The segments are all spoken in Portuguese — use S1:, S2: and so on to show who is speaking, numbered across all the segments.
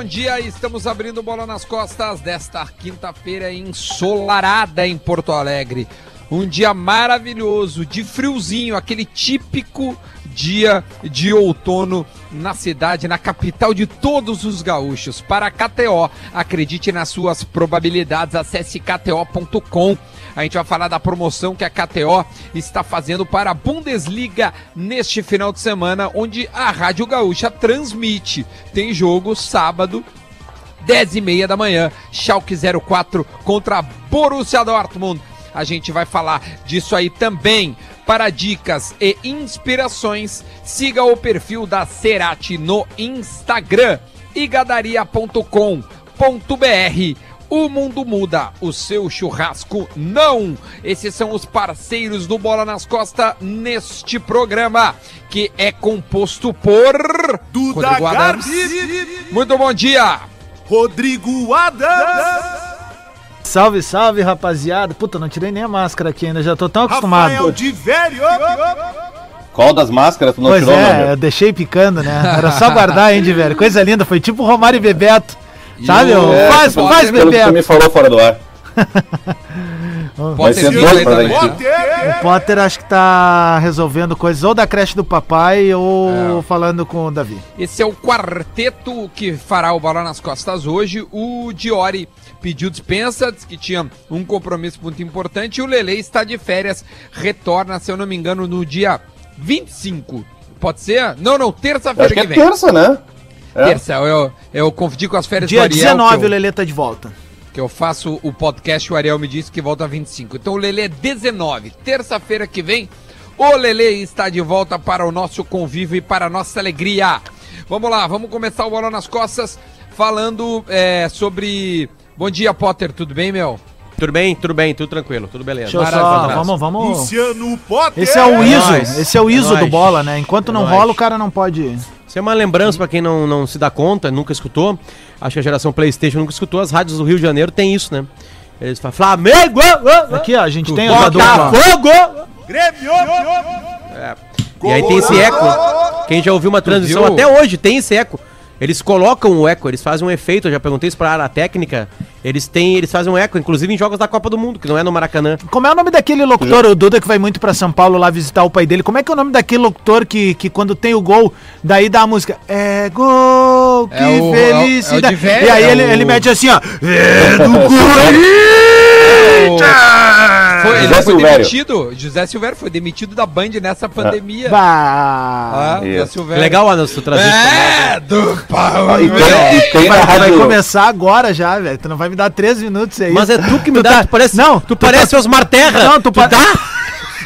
S1: bom dia. Estamos abrindo bola nas costas desta quinta-feira ensolarada em Porto Alegre. Um dia maravilhoso, de friozinho, aquele típico dia de outono na cidade, na capital de todos os gaúchos. Para a KTO, acredite nas suas probabilidades, acesse kto.com. A gente vai falar da promoção que a KTO está fazendo para a Bundesliga neste final de semana, onde a Rádio Gaúcha transmite. Tem jogo sábado, 10 e meia da manhã, Schalke 04 contra Borussia Dortmund. A gente vai falar disso aí também. Para dicas e inspirações, siga o perfil da Cerati no Instagram igadaria.com.br. O mundo muda, o seu churrasco não. Esses são os parceiros do Bola nas Costas neste programa, que é composto por
S2: Duda. Garbi,
S1: Muito bom dia.
S2: Rodrigo Adams,
S3: Salve, salve, rapaziada. Puta, não tirei nem a máscara aqui ainda, já tô tão acostumado.
S2: Rafael de Velho,
S4: Qual das máscaras tu não
S3: pois
S4: tirou,
S3: é,
S4: amigo?
S3: eu deixei picando, né? Era só guardar, hein, de velho. Coisa linda, foi tipo Romário e Bebeto. Sabe?
S1: o-?
S4: É,
S3: faz, faz,
S4: Pelo que me falou fora do ar.
S1: Pode
S4: ser dois pra
S1: também.
S4: daqui.
S1: né?
S2: Potter,
S3: O Potter acho que tá resolvendo coisas ou da creche do papai ou falando com o Davi.
S1: Esse é o quarteto que fará o Bola nas Costas hoje. O Diori pediu dispensa, disse que tinha um compromisso muito importante. E o Lele está de férias, retorna, se eu não me engano, no dia 25. Pode ser? Não, não, terça-feira
S4: que
S1: que,
S4: é
S1: vem.
S4: terça, né? É.
S1: Terça, eu, eu confundi com as férias
S3: Dia
S1: do Ariel.
S3: 19
S1: que
S3: o
S1: eu-
S3: Lelê tá de volta.
S1: que eu faço o podcast, o Ariel me disse que volta 25. Então o Lele é 19. Terça-feira que vem, o Lele está de volta para o nosso convívio e para a nossa alegria. Vamos lá, vamos começar o Bola nas Costas falando é, sobre. Bom dia, Potter, tudo bem, meu?
S5: Tudo bem, tudo bem, tudo tranquilo, tudo beleza.
S3: Deixa eu só, vamos, vamos.
S2: Luciano Potter,
S3: Esse é o ISO,
S5: nóis,
S3: esse é o
S5: é
S3: ISO do
S5: nóis.
S3: bola, né? Enquanto
S5: É
S3: não
S5: nóis.
S3: rola, o cara não pode.
S5: Isso é uma lembrança pra quem não, não se dá conta, nunca escutou. Acho que a geração Playstation nunca escutou. As rádios do Rio de Janeiro tem isso, né? Eles falam Flamengo! ah, ah,
S3: Aqui, ó, a gente tem.
S5: Botafogo!
S2: Grêmio,
S5: E aí tem esse eco. Quem já ouviu uma transmissão até hoje tem esse eco. Eles colocam o eco, eles fazem um efeito. Eu já perguntei isso pra área técnica. Eles têm, eles fazem um eco, inclusive em jogos da Copa do Mundo, que não é no Maracanã.
S3: Como é o nome daquele locutor, o Duda que vai muito pra São Paulo lá visitar o pai dele? Como é que é o nome daquele locutor que, que quando tem o gol, daí dá a música? É gol, que
S1: É o- é o-
S3: felicidade.
S1: é o de velho,
S3: e aí
S1: é
S3: ele,
S1: o-
S3: ele mete assim, ó. É do
S1: Foi, ele
S4: José
S1: foi
S4: Silvério.
S1: demitido, José Silvério foi demitido da Band nessa pandemia.
S3: Bah.
S1: Ah, José
S4: Isso.
S1: Silvério.
S5: Legal, Anderson, tu trazer.
S1: É, do pau.
S4: Ah, e tem, e tem
S3: Vai, começar agora já, velho. Tu não vai me dar três minutos aí.
S5: Mas é tu que me dá,
S3: tá-
S5: tu parece,
S3: Não,
S5: tu parece Osmar Terra.
S3: Não, tu pa-
S5: dá?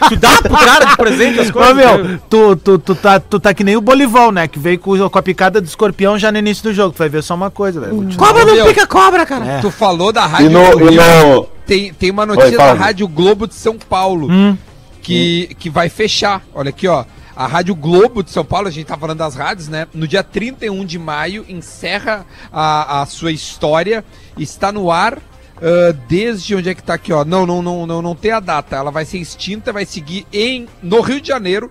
S5: tu dá pro cara de presente as
S3: Ô,
S5: coisas?
S3: meu, tu, tu, tu, tá, tu tá que nem o Bolivão, né? Que veio com, com a picada do escorpião já no início do jogo. Tu vai ver só uma coisa, velho.
S5: Cobra
S1: Meu.
S5: não pica cobra, cara.
S3: É.
S1: Tu falou da
S4: E
S1: Rádio
S4: no, e
S1: Globo.
S4: no...
S1: Tem, tem uma notícia
S4: Oi,
S1: da. Rádio Globo de São Paulo
S3: Hum.
S1: que, que vai fechar. Olha aqui, ó. A Rádio Globo de São Paulo, a gente tá falando das rádios, né? No dia 31 de maio, encerra a, a sua história. Está no ar ah, desde onde é que tá aqui, ó. Não, não, não, não, não tem a data. Ela vai ser extinta, vai seguir em no Rio de Janeiro.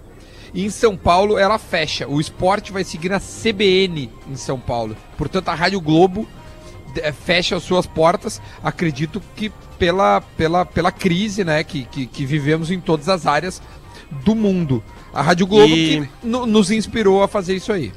S1: E em São Paulo ela fecha. O esporte vai seguir na CBN em São Paulo. Portanto, a Rádio Globo fecha as suas portas, acredito que pela, pela, pela crise né, que, que, que vivemos em todas as áreas do mundo. A Rádio Globo
S5: E-
S1: que no- nos inspirou a fazer isso aí.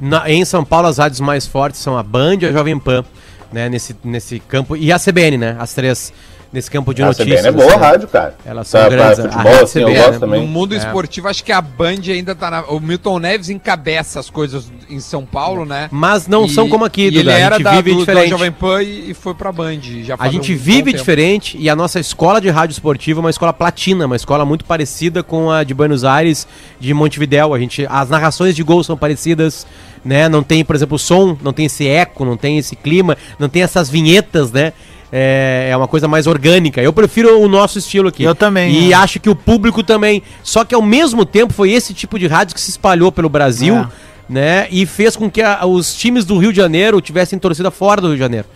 S5: Na- em São Paulo, as rádios mais fortes são a Band e a Jovem Pan, né? Nesse, nesse campo. E a CBN, né? As três nesse campo de
S4: A
S5: notícias.
S4: CBN é boa
S5: assim.
S4: rádio, cara.
S5: Elas são
S4: Pra-
S5: grandes.
S4: Pra
S5: A
S4: futebol, assim, eu
S5: CBN,
S4: gosto
S5: né?
S4: também.
S1: No mundo
S5: É.
S1: esportivo, acho que a Band ainda tá na. O Milton Neves encabeça as coisas em São Paulo, né?
S5: Mas não
S1: E-
S5: são como aqui,
S1: e ele
S5: Duda.
S1: era
S5: a gente
S1: da,
S5: vive
S1: do, da
S5: diferente.
S1: Jovem Pan e, e foi pra Band. Já
S5: A gente
S1: um
S5: vive
S1: tempo.
S5: diferente e a nossa escola de rádio esportiva é uma escola platina, uma escola muito parecida com a de Buenos Aires, de Montevidéu. A gente, as narrações de gol são parecidas, né? Não tem, por exemplo, o som, não tem esse eco, não tem esse clima, não tem essas vinhetas, né? É, é uma coisa mais orgânica. Eu prefiro o nosso estilo aqui.
S3: Eu também,
S5: E
S3: é.
S5: acho que o público também. Só que ao mesmo tempo foi esse tipo de rádio que se espalhou pelo Brasil,
S3: É.
S5: né? E fez com que a- os times do Rio de Janeiro tivessem torcida fora do Rio de Janeiro.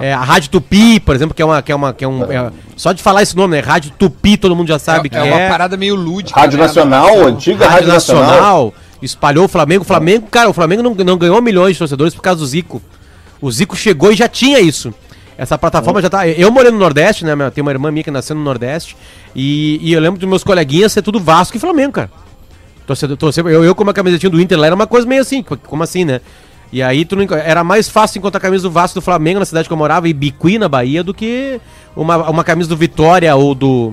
S5: É, a Rádio Tupi, por exemplo, que é uma. Que é uma que é um, é- só de falar esse nome, né? Rádio Tupi, todo mundo já sabe
S1: é,
S5: que
S1: é
S5: é.
S1: uma parada meio lúdica.
S4: Rádio
S1: né,
S4: Nacional, antiga
S5: Rádio
S4: Rádio Nacional.
S5: Nacional, espalhou o Flamengo. O Flamengo, cara, o Flamengo não, não ganhou milhões de torcedores por causa do Zico. O Zico chegou e já tinha isso. Essa plataforma já tá. Eu morei no Nordeste, né? Tem uma irmã minha que nasceu no Nordeste. E, e eu lembro dos meus coleguinhas ser tudo Vasco e Flamengo, cara. Torcedor, torcedor, eu, eu com uma camisetinha do Inter lá era uma coisa meio assim, co- como assim, né? E aí tu não era mais fácil encontrar a camisa do Vasco do Flamengo na cidade que eu morava, e Bicuí na Bahia, do que uma, uma camisa do Vitória ou do.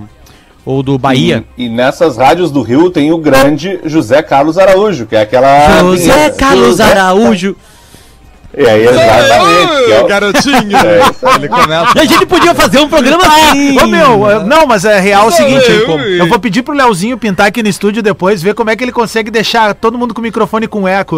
S5: ou do Bahia.
S4: E, e nessas rádios do Rio tem o grande José Carlos Araújo, que é aquela.
S5: José. Carlos
S4: José-
S5: Araújo.
S4: E aí, exatamente. é o-
S6: garotinho.
S4: É.
S6: Ele começa.
S5: A gente podia fazer um programa assim.
S3: Ô meu, é- não, mas é real o
S6: Só
S3: seguinte,
S6: eu,
S3: eu,
S6: e-
S3: vou pedir pro Leozinho pintar aqui no estúdio depois, ver como é que ele consegue deixar todo mundo com o microfone com eco.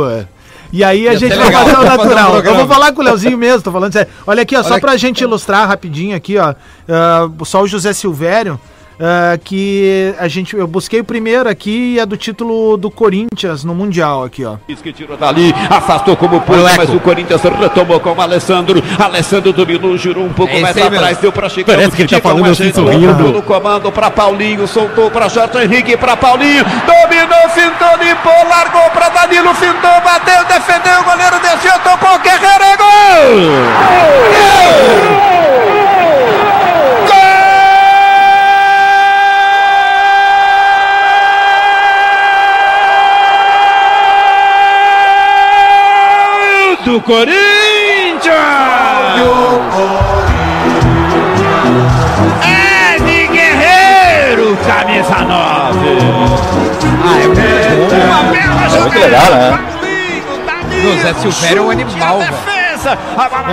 S3: E aí a
S1: Ia
S3: gente vai
S1: legal
S3: fazer o
S1: pra fazer um
S3: natural. eu vou falar com o Leozinho mesmo, tô falando sério. Olha aqui, ó, só
S1: Olha
S3: pra
S1: aqui.
S3: gente ilustrar rapidinho aqui, ó. ah, só o José Silvério. Ah, que a gente eu busquei o primeiro aqui é do título do Corinthians no mundial aqui ó
S7: que tirou dali, afastou como pôde, mas o Corinthians retomou com o Alessandro. Alessandro dominou, girou um pouco
S1: É
S7: mais atrás,
S1: mesmo.
S7: deu pra Chico.
S5: Parece que ele tá falando assim, sorrindo.
S7: No comando pra Paulinho, soltou pra Jorge Henrique, pra Paulinho, dominou, fintou, limpou, largou pra Danilo, fintou, bateu, defendeu, o goleiro desceu, tocou, Guerreiro, é gol! Gol do Corinthians! É de Guerreiro, camisa 9.
S1: Ah, é muito bom.
S7: Uma bela
S4: É muito legal, né?
S1: Zé Silvério é um animal, velho.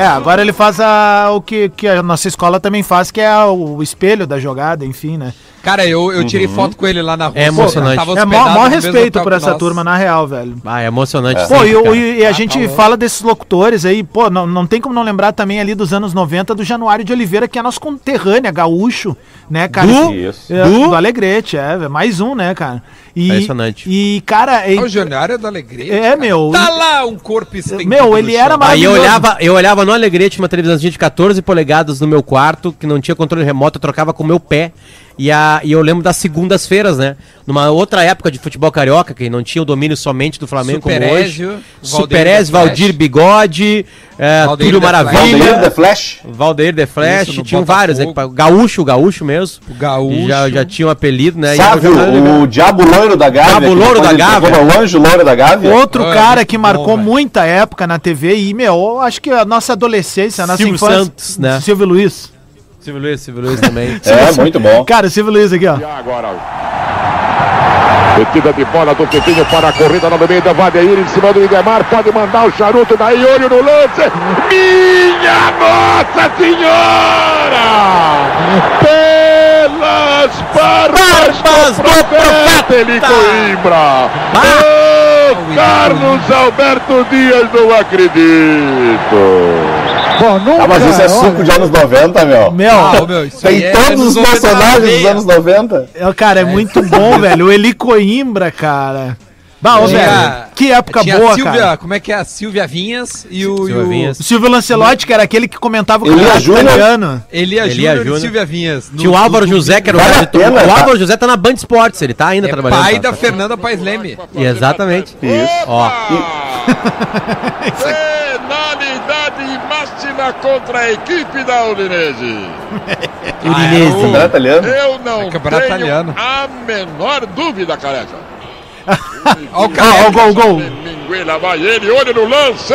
S3: é agora ele faz a, o que, que a nossa escola também faz que é a- o espelho da jogada enfim né
S1: Cara, eu, eu tirei foto com ele lá na rua.
S5: É emocionante.
S1: Tava
S3: é maior, respeito por essa turma na real velho
S5: Ah, é emocionante.
S3: Pô,
S5: sempre,
S3: e,
S5: cara.
S3: e- e a gente fala desses locutores aí, pô, não, não tem como não lembrar também ali dos anos 90 do Januário de Oliveira, que é nosso conterrânea, gaúcho, né, cara?
S4: Do? Isso.
S3: É, do Alegrete, é, velho, mais um, né, cara? E,
S5: Impressionante.
S3: E, cara, é,
S1: Ah, O Januário é da Alegria.
S3: É, meu.
S1: Tá lá um corpo estendido.
S3: Meu, ele era
S5: Aí eu
S3: maravilhoso.
S5: olhava, eu olhava no Alegrete, uma televisãozinha de 14 polegadas no meu quarto, que não tinha controle remoto, eu trocava com o meu pé. E, a, e eu lembro das segundas-feiras, né? Numa outra época de futebol carioca, que não tinha o domínio somente do Flamengo como
S1: Superézio,
S5: hoje. Superézio. Valdir Bigode, é,
S1: Valdeir
S5: Túlio. Maravilha,
S4: Valdeir The Flash.
S5: Valdeir The Flash,
S1: Isso,
S5: tinham vários, né? Gaúcho, Gaúcho mesmo.
S1: O Gaúcho.
S5: Já, já tinha um apelido, né?
S4: Sávio, o Diabo Loiro da Gávea.
S5: Diabo Loiro da Gávea.
S4: O Anjo Loiro da Gávea.
S3: Outro
S1: é
S3: cara que
S1: bom,
S3: marcou
S1: velho.
S3: muita época na TV e, meu, eu acho que a nossa adolescência, a nossa
S5: Silvio
S3: infância...
S5: Santos, né?
S3: Silvio Luiz.
S5: Silvio Luiz, Silvio Luiz também.
S4: É, muito bom.
S3: Cara, Silvio Luiz aqui, ó.
S7: Agora. Metida de bola do Pepinho para a corrida na meio da Vadeir em cima do Idemar. Pode mandar o charuto daí, olho no lance. Minha Nossa Senhora! Pelas barbas
S5: Barbas
S7: do
S5: do
S7: profeta
S5: profeta!
S7: Coimbra! Ô, Carlos Alberto Dias, não acredito!
S4: Ah, mas isso é suco de anos 90, meu.
S3: Meu,
S1: Ah, meu, isso
S4: Tem
S1: é
S4: todos os
S1: 90
S4: personagens dos anos 90.
S3: É, cara, é muito bom, velho. O Eli Coimbra, cara. Bah, ô,
S1: Tinha-
S3: velho. Que época
S1: Tinha
S3: boa,
S1: a Silvia,
S3: cara.
S1: como é que é? A Silvia Vinhas e o,
S5: Silvia
S1: e o
S5: Vinhas.
S3: O Silvio Lancelotti, que era aquele que comentava o
S4: Elia
S3: campeonato italiano.
S1: Elia,
S5: Elia
S1: Júnior e
S5: Júnior.
S1: Silvia Vinhas. No-
S5: Tinha o Álvaro
S1: no-
S5: José, que era o
S4: Vale a
S5: editor.
S4: pena,
S5: O
S4: tá?
S5: Álvaro José tá na Band Esportes, ele tá ainda
S1: É
S5: trabalhando.
S1: pai
S5: tá?
S1: da Fernanda Paes Leme.
S5: Exatamente.
S4: Isso.
S5: Ó,
S7: Penalidade contra a equipe da Udinese.
S5: Udinese.
S4: Campeonato italiano.
S7: Eu não
S1: É
S7: tenho
S1: italiano.
S7: a menor dúvida, careca.
S1: Ó o
S3: Ah,
S1: cara.
S3: ó, o gol, o gol.
S7: Minguela vai ele, olho no lance.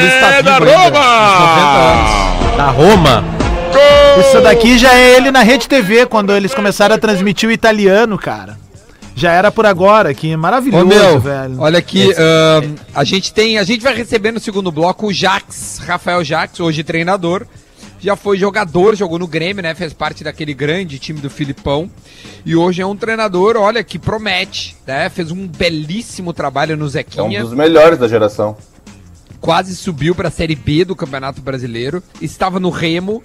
S1: Luiz tá
S7: É da Roma!
S1: uns 90
S5: Da Roma.
S7: Gol!
S3: Isso daqui já é ele na Rede TV, quando eles começaram a transmitir o italiano, cara. Já era por agora, que maravilhoso,
S1: Ô, meu,
S3: velho.
S1: olha aqui, ahn, a gente tem, a gente vai receber no segundo bloco o Jax, Rafael Jax, hoje treinador. Já foi jogador, jogou no Grêmio, né? Fez parte daquele grande time do Filipão. E hoje é um treinador, olha, que promete, né? Fez um belíssimo trabalho no
S4: É um
S1: Zequinha.
S4: dos melhores da geração.
S1: quase subiu para a Série B do Campeonato Brasileiro, estava no Remo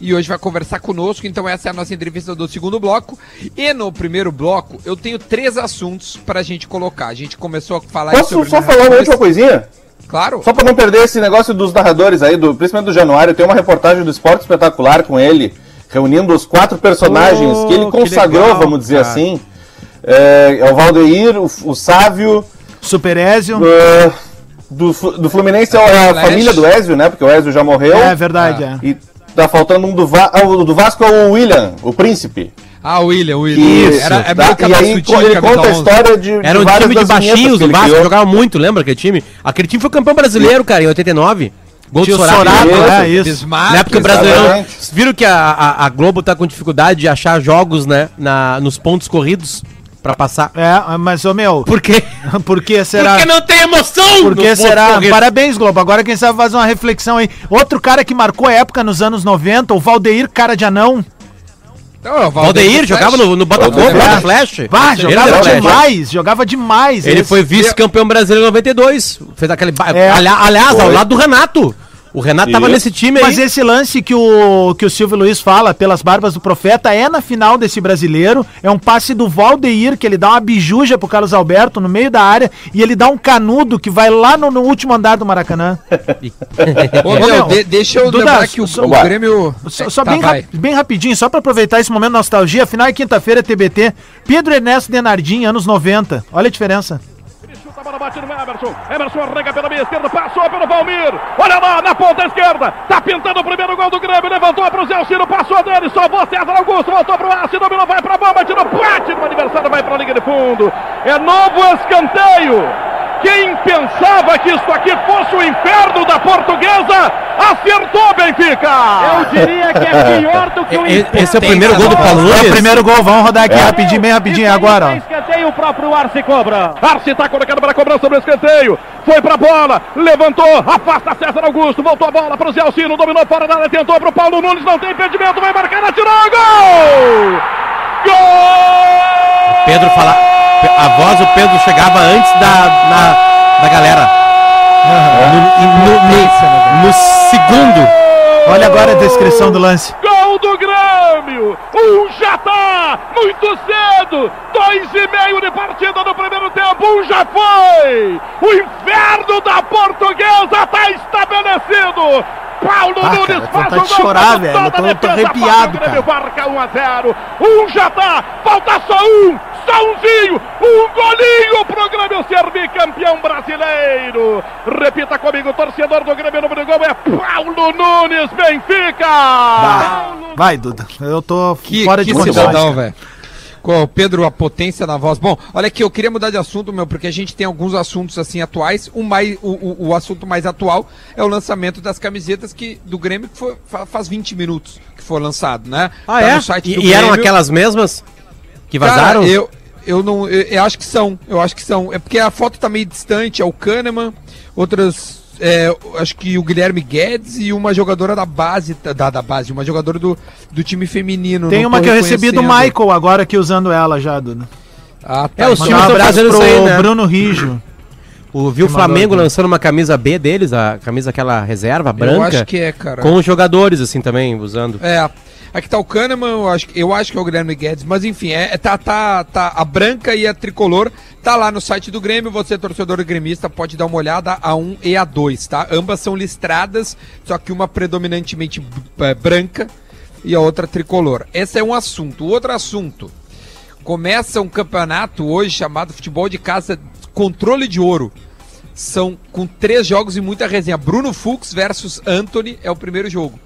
S1: e hoje vai conversar conosco. Então essa é a nossa entrevista do segundo bloco. E no primeiro bloco eu tenho três assuntos para a gente colocar. A gente começou a falar
S4: Posso só
S1: narradores.
S4: falar uma última coisinha?
S1: Claro.
S4: Só pra não perder esse negócio dos narradores aí, do, principalmente do Januário, tem uma reportagem do Esporte Espetacular com ele, reunindo os quatro personagens
S5: Oh,
S4: que ele
S5: que
S4: consagrou,
S5: legal,
S4: vamos dizer
S5: cara.
S4: assim, É, é o Valdeir, o, o Sávio.
S3: Super Ézio.
S4: é, do, do Fluminense é a
S1: Flash.
S4: família do Ezio, né? Porque o Ezio já morreu.
S3: É verdade, é.
S4: E tá faltando um do, Va ah, o do Vasco é o William, o príncipe.
S1: Ah, o William, o William.
S4: Isso.
S1: Era, é
S4: tá? E aí ele conta a
S1: 11.
S4: história de,
S5: Era um time de baixinhos do Vasco, jogava muito, lembra aquele time? Aquele time foi campeão brasileiro, cara, em 89. Gol
S3: Tio
S5: do Sorato.
S3: Sorato, é isso.
S1: Bismarck,
S5: Na época brasileirão.
S4: exatamente.
S5: Viram que a, a, a Globo tá com dificuldade de achar jogos, né? Na, nos pontos corridos pra passar.
S3: É, mas, ô meu,
S5: Por quê?
S3: por que será?
S5: Porque não tem emoção!
S3: Por que
S5: nos
S3: será?
S5: corridos.
S3: Parabéns, Globo. Agora quem sabe fazer uma reflexão aí. Outro cara que marcou época nos anos 90, o Valdeir Cara de Anão.
S1: Não, é o
S5: Valdeir jogava no, no Botafogo,
S4: Valdeir.
S5: lá no Flash.
S3: Bah, jogava demais, jogava demais.
S5: Ele
S3: esse.
S5: foi vice-campeão brasileiro em 92. Fez aquele.
S3: É.
S5: Ali- aliás, ao lado do Renato. O Renato tava
S4: Isso.
S5: nesse time aí.
S3: Mas esse lance que o, que o Silvio Luiz fala, pelas barbas do profeta, é na final desse brasileiro. É um passe do Valdeir, que ele dá uma bijuja pro Carlos Alberto no meio da área e ele dá um canudo que vai lá no, no último andar do Maracanã.
S1: Ô, meu, de- deixa eu
S3: Duda,
S1: lembrar que o,
S3: só-
S1: o Grêmio...
S3: Só, só
S1: Tá,
S3: bem, rap- bem rapidinho, só pra aproveitar esse momento de nostalgia, afinal é quinta-feira, TBT. Pedro Ernesto Denardim, anos 90. Olha a diferença.
S8: A bola, bate no Emerson. Emerson arrega pela meia esquerda, passou pelo Valmir. Olha lá, na ponta esquerda. Tá pintando o primeiro gol do Grêmio. Levantou pro Zé Alcino, passou dele, salvou César Augusto. Voltou pro Aço, dominou, vai pra bomba, tirou, bate no adversário, vai pra linha de fundo. É novo escanteio. Quem pensava que isso aqui fosse o inferno da portuguesa, acertou, Benfica! Eu diria que é pior do que o
S5: E- Esse é o primeiro gol do Paulo
S3: É o primeiro gol, vamos rodar aqui rapidinho, bem rapidinho, é agora, ó.
S8: Escanteio, o próprio Arce cobra. Arce tá colocando para a cobrança do escanteio. Foi pra bola, levantou, afasta César Augusto, voltou a bola pro Zé Alcino, dominou fora da área, tentou pro Paulo Nunes, não tem impedimento, vai marcar, atirou, gol! Gol!
S5: Pedro fala. A voz do Pedro chegava antes da, na- da galera. No, no- no- no segundo.
S3: Olha agora a descrição do lance.
S8: Gol do Grêmio! Um já tá! Muito cedo! Dois e meio de partida no primeiro tempo, um já foi! O inferno da portuguesa estabelecido! Paulo
S3: Ah,
S8: Nunes
S3: cara,
S8: faz o
S3: chorar, velho.
S8: toda
S3: Eu tô- eu tô
S8: defesa,
S3: arrepiado,
S8: o Grêmio
S3: cara.
S8: marca 1 a 0. Um já tá! Falta só um! Só umzinho! Um golinho pro Grêmio ser bicampeão brasileiro! Repita comigo, torcedor do Grêmio, o número de gol é Paulo Nunes, Benfica!
S3: Vai, Duda. Eu tô
S1: Que,
S3: fora
S1: que
S3: de condições.
S1: cidadão, velho. Com o Pedro, a potência na voz. Bom, olha aqui, eu queria mudar de assunto, meu, porque a gente tem alguns assuntos assim atuais. O, mais, o, o, o assunto mais atual é o lançamento das camisetas que, do Grêmio, que foi, fa- faz 20 minutos que foi lançado, né?
S5: Ah,
S1: Tá
S5: é? E, e eram aquelas mesmas que
S1: Cara,
S5: vazaram?
S1: eu, eu não. Eu, eu acho que são. Eu acho que são. É porque a foto tá meio distante. É o Kahneman, outras. É, eu acho que o Guilherme Guedes e uma jogadora da base. Da, da base, uma jogadora do, do time feminino.
S3: Tem uma que eu recebi do. Michael agora aqui usando ela já, Duda.
S1: Ah, tá.
S5: É, os times
S3: um abraço pro
S5: aí, né?
S3: Bruno Rijo.
S5: O, viu o Flamengo
S3: mandou
S5: lançando uma camisa B deles, a camisa aquela reserva
S1: Eu
S5: branca,
S1: acho que é, cara.
S5: com os jogadores assim também usando.
S1: É. Aqui tá o Kahneman, eu acho, eu acho que é o Guilherme Guedes, mas enfim, é, é- tá, tá, tá, a branca e a tricolor tá lá no site do Grêmio, você torcedor gremista pode dar uma olhada a 1 e a 2, tá? Ambas são listradas, só que uma predominantemente é, branca e a outra tricolor. Esse é um assunto. O outro assunto, começa um campeonato hoje chamado Futebol de Casa Controle de Ouro. São com três jogos e muita resenha. Bruno Fux versus Anthony é o primeiro jogo.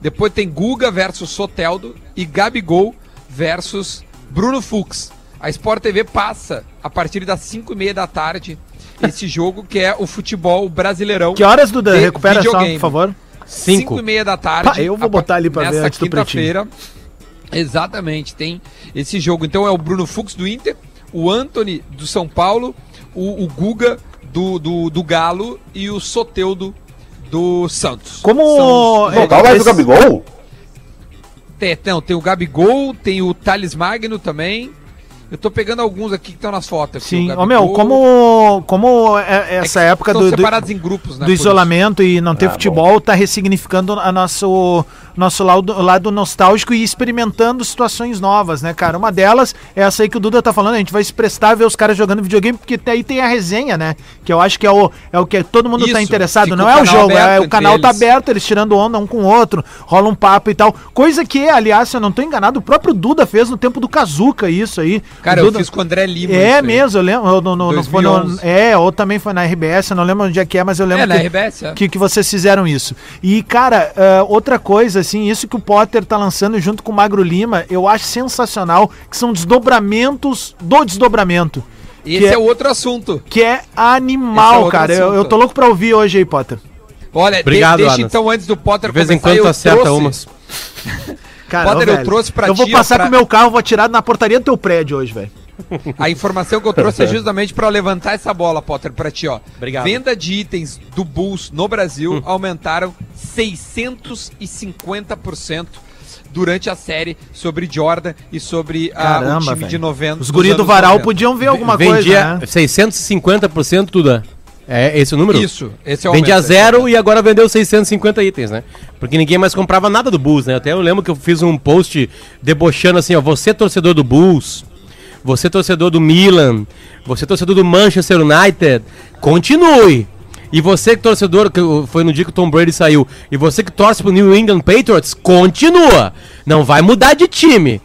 S1: Depois tem Guga versus Soteldo e Gabigol versus Bruno Fux. A Sport TV passa a partir das 5 e meia da tarde esse jogo que é o futebol brasileirão.
S3: Que horas, Duda? Recupera só,
S1: videogame.
S3: por favor.
S1: 5 e meia da tarde.
S3: Pá, eu vou botar ali pra ver antes do
S1: quinta-feira. Exatamente, tem esse jogo. Então é o Bruno Fux do Inter, o Anthony do São Paulo, o, o Guga do, do, do Galo e o Soteudo do Santos.
S3: Como.
S1: São
S3: é,
S4: Total mais do
S3: esse-
S4: Gabigol?
S1: Tem, não, tem o Gabigol, tem o Thales Magno também. Eu tô pegando alguns aqui que estão nas fotos. o
S3: Sim, ô meu, como, como é-
S1: É que
S3: essa época
S1: estão
S3: do, do,
S1: grupos, né?
S3: do
S1: por isso.
S3: isolamento e não ter
S4: Ah,
S3: futebol tá ressignificando a nosso, nosso lado, lado nostálgico e experimentando situações novas, né, cara? Uma delas é essa aí que o Duda tá falando, a gente vai se prestar a ver os caras jogando videogame, porque aí tem a resenha, né? Que eu acho que é o, é o que todo mundo tá
S1: Isso,
S3: interessado.
S1: fica
S3: Não é o jogo, é o canal
S1: entre
S3: tá
S1: eles.
S3: aberto, eles tirando onda um com o outro, rola um papo e tal. Coisa que, aliás, se eu não tô enganado, o próprio Duda fez no tempo do Kazuca, isso aí.
S1: Cara,
S3: O
S1: eu
S3: Duda-
S1: fiz com o André Lima.
S3: É mesmo, eu lembro. eu foi no-
S1: 2011.
S3: é, ou também foi na RBS, eu não lembro onde é que é, mas eu lembro
S1: É, na
S3: que,
S1: RBS, é.
S3: que, que vocês fizeram isso. E, cara, ah, outra coisa, assim, isso que o Potter tá lançando junto com o Magro Lima, eu acho sensacional, que são desdobramentos do desdobramento.
S1: Esse
S3: que
S1: é,
S3: é-
S1: outro assunto.
S3: Que é
S1: Esse é
S3: animal,
S1: outro
S3: cara. Eu, eu tô louco pra ouvir hoje aí, Potter.
S1: Olha, de-
S5: Obrigado,
S1: deixa
S5: Adams.
S1: então antes do Potter
S5: De vez em
S1: começar,
S5: quando
S1: eu
S5: acerta
S1: trouxe-
S5: umas.
S3: Cara,
S1: Potter,
S3: ô,
S1: eu
S3: velho,
S1: trouxe pra
S3: Eu vou
S1: ti, ó,
S3: passar
S1: pra-
S3: com o meu carro, vou atirar na portaria do teu prédio hoje, velho.
S1: A informação que eu trouxe é justamente para levantar essa bola, Potter, para ti, ó.
S5: Obrigado.
S1: Venda de itens do Bulls no Brasil aumentaram 650% durante a série sobre Jordan e sobre ah, o
S3: Caramba,
S1: time
S3: velho.
S1: de 90.
S3: Os guris do varal
S1: 90.
S3: podiam ver alguma
S5: Vendia
S3: coisa, né?
S5: 650% tudo. É esse o número?
S1: Isso, esse é o
S5: Vendia
S1: aumento,
S5: zero e agora vendeu 650 itens, né? Porque ninguém mais comprava nada do Bulls, né? Até eu lembro que eu fiz um post debochando assim, ó, você torcedor do Bulls, você torcedor do Milan, você torcedor do Manchester United, continue. E você que torcedor, que foi no dia que o Tom Brady saiu, e você que torce pro New England Patriots, continua. Não vai mudar de time.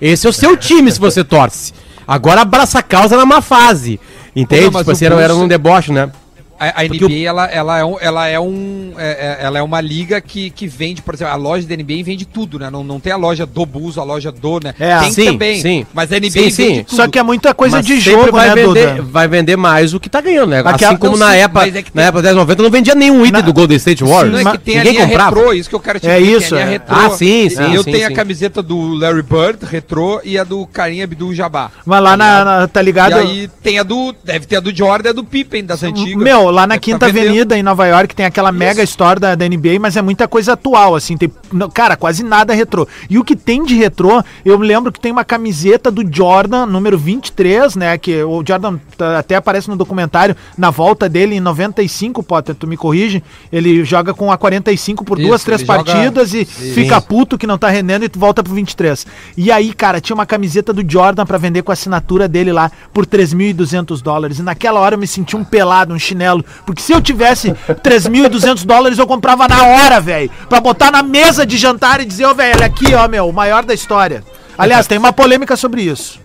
S5: Esse é o seu time se você torce. Agora abraça a causa na má fase. Entende?
S1: Não, mas
S5: tipo assim, era, era um deboche, né?
S1: A, a NBA, ela, ela é um, ela é um, é- é- ela é uma liga que, que vende, por exemplo, a loja da NBA vende tudo, né? Não, não tem a loja do Bulls, a loja do, né?
S3: É,
S1: tem
S5: sim,
S1: também,
S5: sim.
S1: mas a NBA
S5: Sim, sim.
S1: vende tudo.
S3: Só que é muita coisa
S5: Mas
S3: de jogo,
S5: vai
S3: né,
S5: vender,
S3: Duda?
S5: vai vender mais o que tá ganhando, né?
S3: Aquela-
S5: assim como
S1: não,
S5: na
S1: sim,
S5: época,
S1: mas é que
S5: na época dos 90 não vendia nenhum item
S3: Na-
S5: do Golden State Warriors.
S1: Não é que tem a
S5: Ninguém
S1: linha
S5: comprava.
S1: retrô, isso que eu quero te
S3: É
S1: dizer,
S3: isso,
S1: a linha
S3: é.
S1: retrô.
S5: Ah, sim, sim,
S1: Eu
S5: sim,
S1: tenho
S5: sim.
S1: a camiseta do Larry Bird, retrô, e a do Karim Abdul-Jabbar.
S3: Mas lá tá
S1: E
S3: ligado?
S1: aí tem a do, deve ter a do Jordan e a do Pippen, das antigas.
S3: Meu, lá na Quinta
S1: tá vendendo.
S3: Avenida, em Nova York, tem aquela mega store da, da NBA, mas é muita coisa atual, assim, tem, não, cara, quase nada retrô. E o que tem de retrô, eu lembro que tem uma camiseta do Jordan, número 23, né, que o Jordan até aparece no documentário, na volta dele em 95, Potter, tu me corrige, ele joga com a 45 por duas,
S1: Isso,
S3: três
S1: ele joga-
S3: partidas e fica puto que não tá rendendo e tu volta pro 23. E aí, cara, tinha uma camiseta do Jordan pra vender com a assinatura dele lá por 3.200 dólares. E naquela hora eu me senti um pelado, um chinelo. Porque se eu tivesse 3.200 dólares, eu comprava na hora, velho. Pra botar na mesa de jantar e dizer, ô, velho, olha aqui, ó, meu, o maior da história. Aliás, tem uma polêmica sobre isso.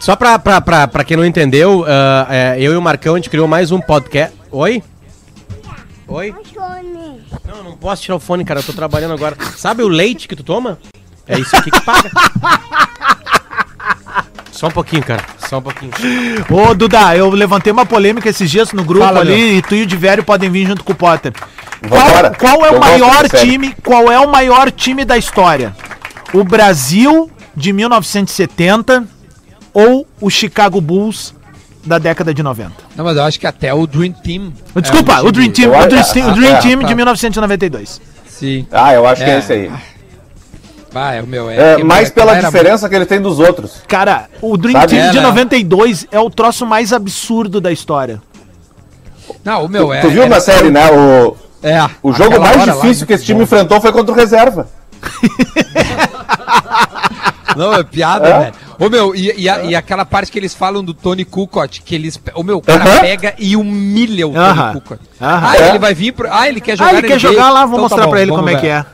S5: Só pra, pra, pra, pra quem não entendeu, ah, é, eu e o Marcão, a gente criou mais um podcast. Oi? Oi? Não, eu não posso tirar o fone, cara, eu tô trabalhando agora. Sabe o leite que tu toma? É isso aqui que paga. Só um pouquinho, cara. Só um pouquinho.
S3: Ô, Duda, eu levantei uma polêmica esses dias no grupo
S5: Fala,
S3: ali
S5: meu.
S3: e tu e o Divério podem vir junto com o Potter. Qual,
S4: Vambora.
S3: qual é
S4: Eu
S3: o maior time? Qual é o maior time da história? O Brasil de 1970 ou o Chicago Bulls da década de 90?
S1: Não, mas eu acho que até o Dream Team.
S3: Desculpa,
S1: é
S3: o Dream Team, o Dream, Team- o Dream
S4: é,
S3: Team
S1: tá.
S3: de 1992.
S1: Sim.
S4: Ah, eu acho que
S1: É.
S4: é esse aí.
S1: Vai, é o meu.
S4: É,
S1: que-
S4: mais pela diferença que ele tem dos outros.
S3: Cara, o Dream
S4: Sabe?
S3: Team
S1: É,
S3: de
S1: né?
S3: 92 é o troço mais absurdo da história.
S1: Não, o meu é.
S4: tu viu
S1: é-
S4: na série, né? O,
S1: É.
S4: o jogo mais
S1: hora lá,
S4: difícil que esse
S1: muito
S4: time
S1: bom.
S4: enfrentou foi contra o reserva.
S1: Não, é piada,
S4: É?
S1: velho. Ô, meu, e, e, a- e aquela parte que eles falam do Tony Kukoc, que eles. O meu, o cara
S4: Aham.
S1: pega e humilha o. Tony Kukoc.
S3: Aham.
S1: Ah,
S4: É.
S1: ele vai vir pro. Ah, ele quer jogar
S3: Ah, ele quer
S1: NBA?
S3: jogar lá, vou
S1: Então tá
S3: mostrar
S1: bom,
S3: pra ele como é
S1: ver.
S3: que é.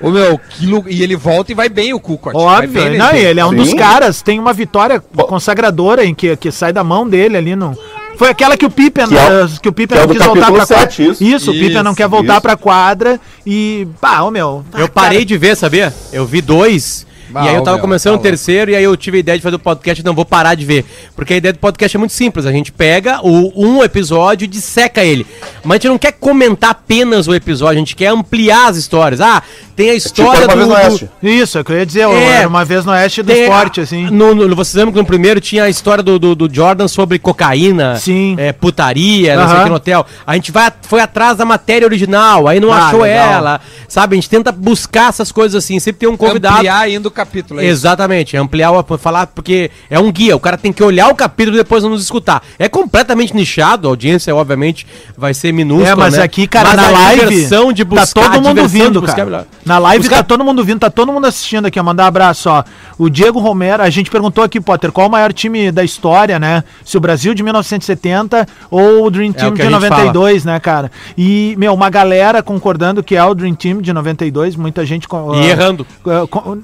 S1: Ô, meu, que lu- e ele volta e vai bem o Kukoc. vai bem
S3: Óbvio,
S1: na
S3: não, ele é um
S4: Sim.
S3: dos caras, tem uma vitória consagradora em que, que sai da mão dele ali no. Foi aquela que o Pippen,
S4: Que é o-
S3: eh, que o Pippen
S4: que é
S3: não
S4: do
S3: quis voltar pra quadra.
S4: 7, isso.
S3: Isso, o Pippen não quer voltar
S4: isso.
S3: pra quadra e. Pá, ô meu.
S5: Eu
S3: ah,
S5: parei
S3: cara,
S5: de ver, sabia? Eu vi dois.
S1: Ah,
S5: e aí eu tava
S1: meu,
S5: começando
S1: tá
S5: o terceiro e aí eu tive a ideia de fazer o podcast não vou parar de ver. Porque a ideia do podcast é muito simples. A gente pega o, um episódio e disseca ele. Mas a gente não quer comentar apenas o episódio, a gente quer ampliar as histórias. Ah, tem a história
S4: Tipo, uma vez
S5: do,
S4: no
S5: do-
S4: Oeste.
S3: Isso, é o que eu ia dizer,
S5: É.
S3: era uma vez no oeste do
S5: tem
S3: esporte, assim.
S5: No, no, vocês lembram que no primeiro tinha a história do, do, do Jordan sobre cocaína,
S3: Sim.
S5: é, putaria, não sei o
S3: Aham.
S5: que no hotel. A gente vai, foi atrás da matéria original, aí não
S3: Ah,
S5: achou
S3: legal.
S5: ela, sabe? A gente tenta buscar essas coisas assim, sempre tem um convidado.
S1: Ampliar ainda o capítulo. é?
S5: Exatamente, ampliar o falar porque é um guia, o cara tem que olhar o capítulo e depois nos escutar. É completamente nichado, a audiência obviamente vai ser minúscula,
S3: É, mas
S5: né?
S3: aqui, cara,
S5: Mas
S3: na live
S5: de buscar,
S3: tá todo mundo vindo,
S5: buscar é
S3: cara. Na live
S5: Os
S3: tá todo mundo vindo, tá todo mundo assistindo aqui, ó. Mandar um abraço, ó. O Diego Romero, a gente perguntou aqui, Potter, qual o maior time da história, né? Se o Brasil de 1970 ou o Dream
S5: É
S3: Team
S5: o que
S3: de
S5: a gente
S3: 92, né, cara? E, meu, uma galera concordando que é o Dream Team de 92, muita gente...
S5: E
S3: ah,
S5: errando.
S3: co-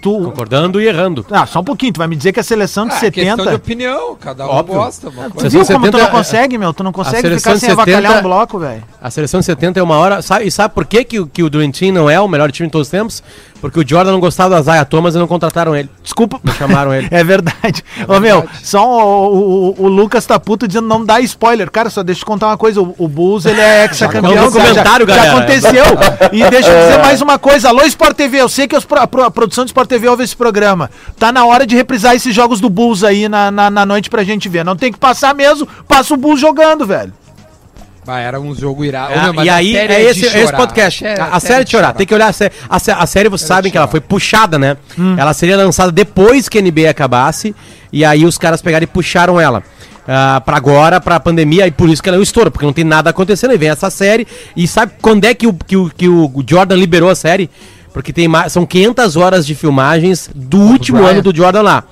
S3: tu...
S5: Concordando e errando.
S3: Ah, só um pouquinho, tu vai me dizer que a seleção de
S1: Ah, é questão de
S3: 70...
S1: opinião, cada um
S5: Óbvio.
S1: gosta. Uma
S3: Tu
S1: coisa.
S3: viu como tu não
S5: 70
S3: consegue, meu? Tu não consegue ficar sem
S5: 70
S3: avacalhar um bloco, velho.
S5: A seleção de 70 é uma hora. Sabe, e sabe por que, que, o- que o Dream Team não é o melhor time de todos os tempos? Porque o Jordan não gostava do Isaiah Thomas e não contrataram ele.
S3: Desculpa.
S5: Não chamaram ele.
S3: É verdade. Ô, meu, só o, o, o Lucas tá puto dizendo não dá spoiler. Cara, só deixa eu contar uma coisa. O, o Bulls, ele é ex-campeão.
S5: o
S3: já-
S5: comentário,
S3: já,
S5: galera.
S3: aconteceu. E deixa eu dizer mais uma coisa. Alô, Sport TV, eu sei que os a, a produção do Sport TV ouve esse programa. Tá na hora de reprisar esses jogos do Bulls aí na, na, na noite pra gente ver. Não tem que passar mesmo, passa o Bulls jogando, velho.
S1: Ah, era um jogo irado.
S5: É,
S1: mas
S5: e
S1: a
S5: aí
S1: série
S5: é
S1: de
S5: esse, é esse
S1: chorar.
S5: podcast.
S1: É
S5: a, a série de chorar. Tem que olhar a série. A, a série, vocês
S1: Série
S5: sabem que ela
S1: chorar.
S5: foi puxada, né?
S3: Hum.
S5: Ela seria lançada depois que a NBA acabasse. E aí os caras pegaram e puxaram ela. ah, pra agora, pra pandemia, e por isso que ela é um estouro, porque não tem nada acontecendo. Aí vem essa série. E sabe quando é que o, que o, que o Jordan liberou a série? Porque tem são 500 horas de filmagens do último ano do Jordan lá.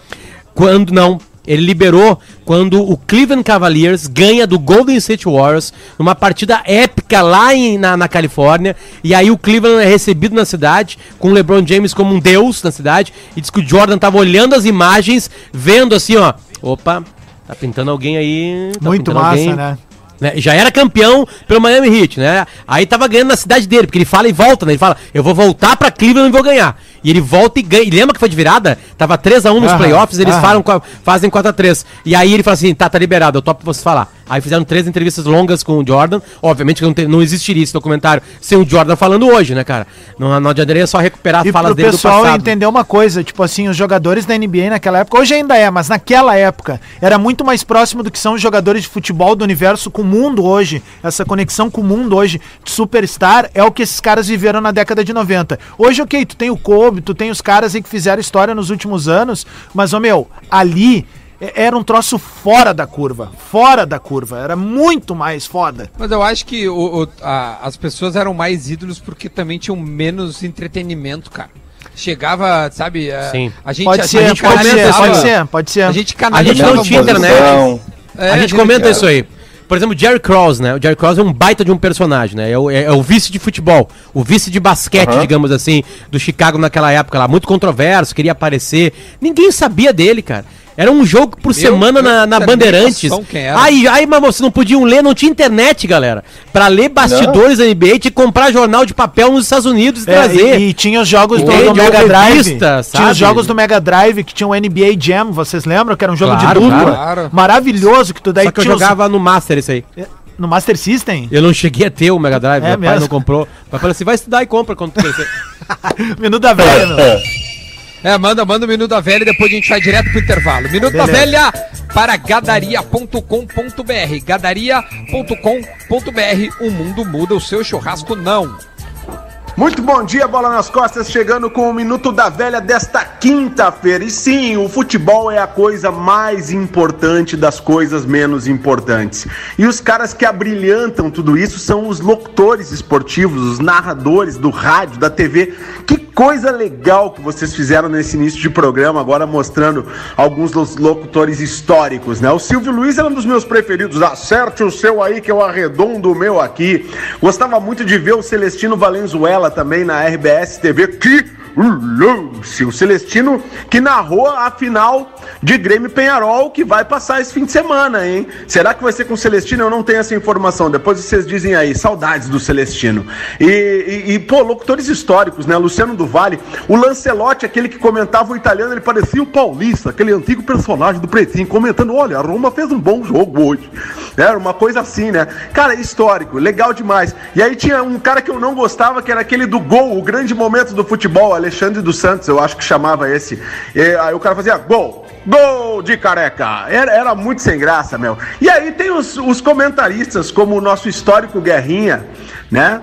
S5: Quando não, ele liberou quando o Cleveland Cavaliers ganha do Golden State Warriors numa partida épica lá em- na, na Califórnia. E aí o Cleveland é recebido na cidade com o LeBron James como um deus na cidade. E diz que o Jordan tava olhando as imagens, vendo assim, ó. Opa, tá pintando alguém aí. tá
S3: Muito massa,
S5: alguém.
S3: né?
S5: né, Já era campeão pelo Miami Heat, né? Aí tava ganhando na cidade dele, porque ele fala e volta, né? Ele fala, eu vou voltar pra Cleveland e vou ganhar. E ele volta e ganha. E lembra que foi de virada? Tava 3x1 nos
S3: Aham,
S5: playoffs, eles
S3: aham.
S5: falam, fazem 4x3. E aí ele fala assim, tá, tá liberado, eu topo pra você falar. Aí fizeram três entrevistas longas com o Jordan. Obviamente que não, tem- não existiria esse documentário sem o Jordan falando hoje, né, cara? Não, não adiantaria só recuperar
S3: E
S5: as falas dele do
S3: pessoal
S5: passado.
S3: entender uma coisa, tipo assim, os jogadores da NBA naquela época, hoje ainda é, mas naquela época era muito mais próximo do que são os jogadores de futebol do universo com o mundo hoje. Essa conexão com o mundo hoje de superstar é o que esses caras viveram na década de 90. Hoje, ok, tu tem o Kobe, tu tem os caras aí que fizeram história nos últimos anos, mas, ô meu, ali é- era um troço fora da curva, fora da curva, era muito mais foda.
S1: Mas eu acho que o- o- a- as pessoas eram mais ídolos porque também tinham menos entretenimento, cara. Chegava, sabe? a-
S5: Sim.
S1: A gente,
S3: Pode
S1: a
S3: ser,
S1: gente
S3: pode ser, pode ser, pode ser.
S1: A gente
S5: A gente não tinha internet.
S1: É,
S5: a gente
S1: cara.
S5: comenta isso aí. Por exemplo, Jerry Krause, né? O Jerry Krause é um baita de um personagem, né? É o, é- é o vice de futebol, o vice de basquete,
S4: Aham.
S5: digamos assim, do Chicago naquela época lá. Muito controverso, queria aparecer. Ninguém sabia dele, cara. Era um jogo por semana
S1: eu
S5: na,
S1: não
S5: na Bandeirantes. Aí, aí, mas vocês não podiam ler, não tinha internet, galera. Pra ler bastidores da NBA, tinha que comprar jornal de papel nos Estados Unidos e
S3: É,
S5: trazer.
S3: e, e tinha os jogos do, do Mega Drive.
S5: revista,
S3: Tinha os jogos do Mega Drive que tinham o NBA Jam, vocês lembram? Que era um jogo
S5: Claro,
S3: de dupla.
S1: claro.
S3: Maravilhoso, que tu daí
S5: Só que eu
S3: tinha os-
S5: jogava no Master isso aí.
S3: no Master System.
S5: Eu não cheguei a ter o Mega Drive,
S3: É
S5: meu pai
S3: mesmo?
S5: não comprou. Mas falou assim, vai estudar e compra quando tu crescer.
S3: Minuto da velha, meu.
S1: É, manda, manda o Minuto da Velha e depois a gente vai direto pro intervalo. Minuto da
S3: Beleza.
S1: Velha para gadaria.com.br. Gadaria.com.br. O mundo muda, o seu churrasco não.
S2: Muito bom dia, Bola nas Costas, chegando com o Minuto da Velha desta quinta-feira. E sim, o futebol é a coisa mais importante das coisas menos importantes. E os caras que abrilhantam tudo isso são os locutores esportivos, os narradores do rádio, da TV. Que coisa legal que vocês fizeram nesse início de programa, agora mostrando alguns dos locutores históricos, né? O Silvio Luiz era um dos meus preferidos. Acerte o seu aí, que eu arredondo o meu aqui. Gostava muito de ver o Celestino Valenzuela também na RBS TV. Que lance! O Celestino que narrou a final de Grêmio Penharol que vai passar esse fim de semana, hein? Será que vai ser com o Celestino? Eu não tenho essa informação. Depois vocês dizem aí, saudades do Celestino. E, e, e, pô, locutores históricos, né? Luciano do Vale, o Lancelotti, aquele que comentava o italiano, ele parecia o Paulista, aquele antigo personagem do Pretinho, comentando: olha, a Roma fez um bom jogo hoje. Era uma coisa assim, né? Cara, histórico, legal demais. E aí tinha um cara que eu não gostava, que era aquele do gol, o grande momento do futebol, Alexandre dos Santos, eu acho que chamava esse. E aí o cara fazia gol. Gol de careca! Era, era muito sem graça, meu. E aí tem os, os comentaristas, como o nosso histórico Guerrinha, né?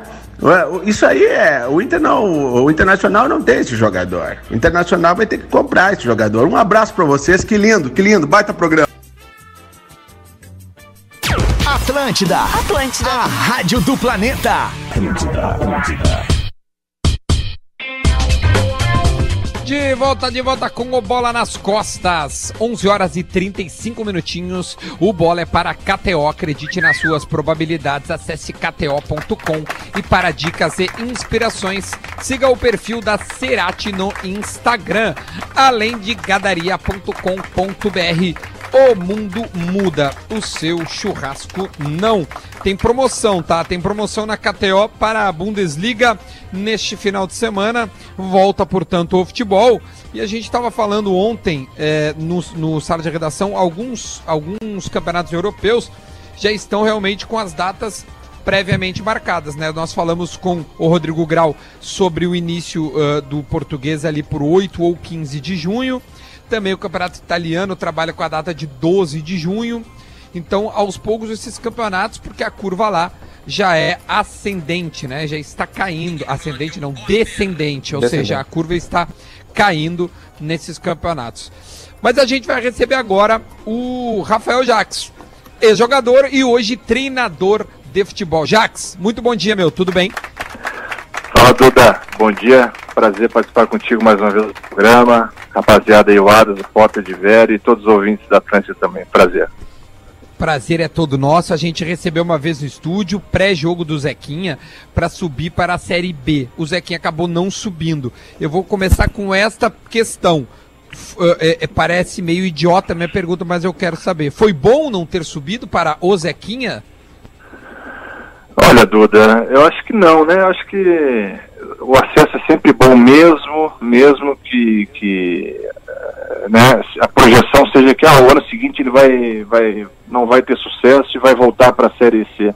S2: Isso aí é. O, Inter não, o Internacional não tem esse jogador. O Internacional vai ter que comprar esse jogador. Um abraço para vocês. Que lindo, que lindo. Baita programa.
S9: Atlântida. Atlântida. A rádio do planeta. Atlântida, Atlântida.
S1: De volta, de volta com o Bola nas Costas. 11 horas e 35 minutinhos. O bola é para KTO. Acredite nas suas probabilidades. Acesse kto.com. E para dicas e inspirações, siga o perfil da Cerati no Instagram. Além de gadaria.com.br o mundo muda, o seu churrasco não. Tem promoção, tá? Tem promoção na KTO para a Bundesliga neste final de semana. Volta, portanto, o futebol. E a gente estava falando ontem é, no, no sala de redação, alguns, alguns campeonatos europeus já estão realmente com as datas previamente marcadas, né? Nós falamos com o Rodrigo Grau sobre o início uh, do português ali por 8 ou 15 de junho. Também o campeonato italiano trabalha com a data de 12 de junho. Então, aos poucos, esses campeonatos, porque a curva lá já é ascendente, né? Já está caindo. Ascendente não, descendente. Ou descendente. seja, a curva está caindo nesses campeonatos. Mas a gente vai receber agora o Rafael Jax, ex-jogador e hoje treinador de futebol. Jax, muito bom dia, meu. Tudo bem?
S10: Fala, Duda. Bom dia. Prazer participar contigo mais uma vez do programa. Rapaziada aí, o Adas, o Potter de Vera e todos os ouvintes da Atlântida também. Prazer.
S1: Prazer é todo nosso. A gente recebeu uma vez no estúdio, pré-jogo do Zequinha, para subir para a Série B. O Zequinha acabou não subindo. Eu vou começar com esta questão. É, é, parece meio idiota a minha pergunta, mas eu quero saber. Foi bom não ter subido para o Zequinha?
S10: Olha, Duda, eu acho que não, né? Eu acho que o acesso é sempre bom mesmo, mesmo que, que eh, né, a projeção seja que ah, o ano seguinte ele vai, vai, não vai ter sucesso e vai voltar para a Série C.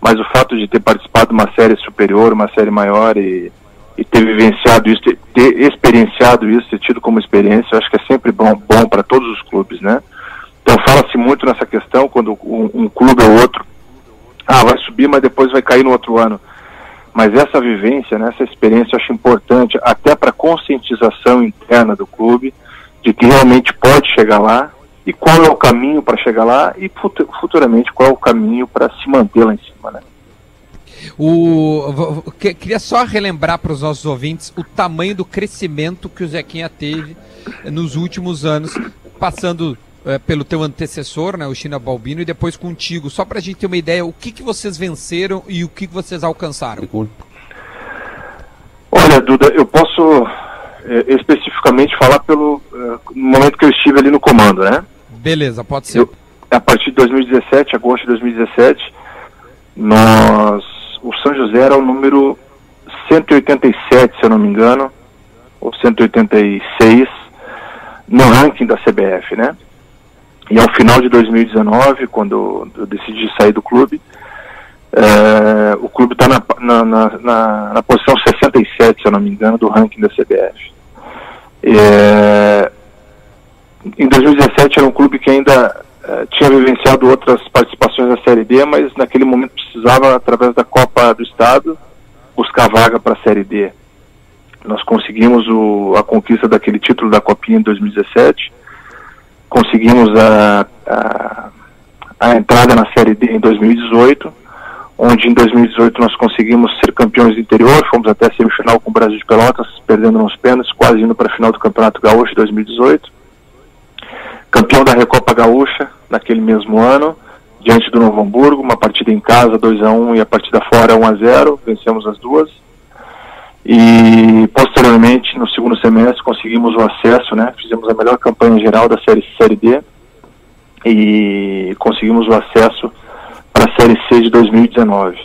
S10: Mas o fato de ter participado de uma série superior, uma série maior e, e ter vivenciado isso, ter, ter, experienciado isso, ter tido como experiência, eu acho que é sempre bom, bom para todos os clubes, né? Então fala-se muito nessa questão quando um, um clube ou outro ah, vai subir, mas depois vai cair no outro ano. Mas essa vivência, né, essa experiência eu acho importante até para conscientização interna do clube de que realmente pode chegar lá e qual é o caminho para chegar lá e futuramente qual é o caminho para se manter lá em cima, né?
S1: O, queria só relembrar para os nossos ouvintes o tamanho do crescimento que o Zequinha teve nos últimos anos, passando é, pelo teu antecessor, né, o China Balbino, e depois contigo, só para a gente ter uma ideia, o que, que vocês venceram e o que, que vocês alcançaram?
S10: Olha, Duda, eu posso é, especificamente falar pelo é, momento que eu estive ali no comando, né?
S1: Beleza, pode ser.
S10: Eu, a partir de 2017, agosto de 2017, nós, o São José era o número 187, se eu não me engano, ou 186, no ranking da CBF, né? E ao final de 2019, quando eu decidi sair do clube, é, o clube está na, na, na, na, posição 67, se eu não me engano, do ranking da CBF. É, em 2017 era um clube que ainda é, tinha vivenciado outras participações na Série D, mas naquele momento precisava, através da Copa do Estado, buscar vaga para a Série D. Nós conseguimos o, a conquista daquele título da Copinha em 2017 conseguimos a, a, a, entrada na Série D em 2018, onde em 2018 nós conseguimos ser campeões do interior, fomos até a semifinal com o Brasil de Pelotas, perdendo nos pênaltis, quase indo para a final do Campeonato Gaúcho de 2018. Campeão da Recopa Gaúcha naquele mesmo ano, diante do Novo Hamburgo, uma partida em casa 2 a 1 e a partida fora 1 a 0, vencemos as duas. E posteriormente, no segundo semestre, conseguimos o acesso, né? Fizemos a melhor campanha geral da série Série D e conseguimos o acesso para a Série C de 2019.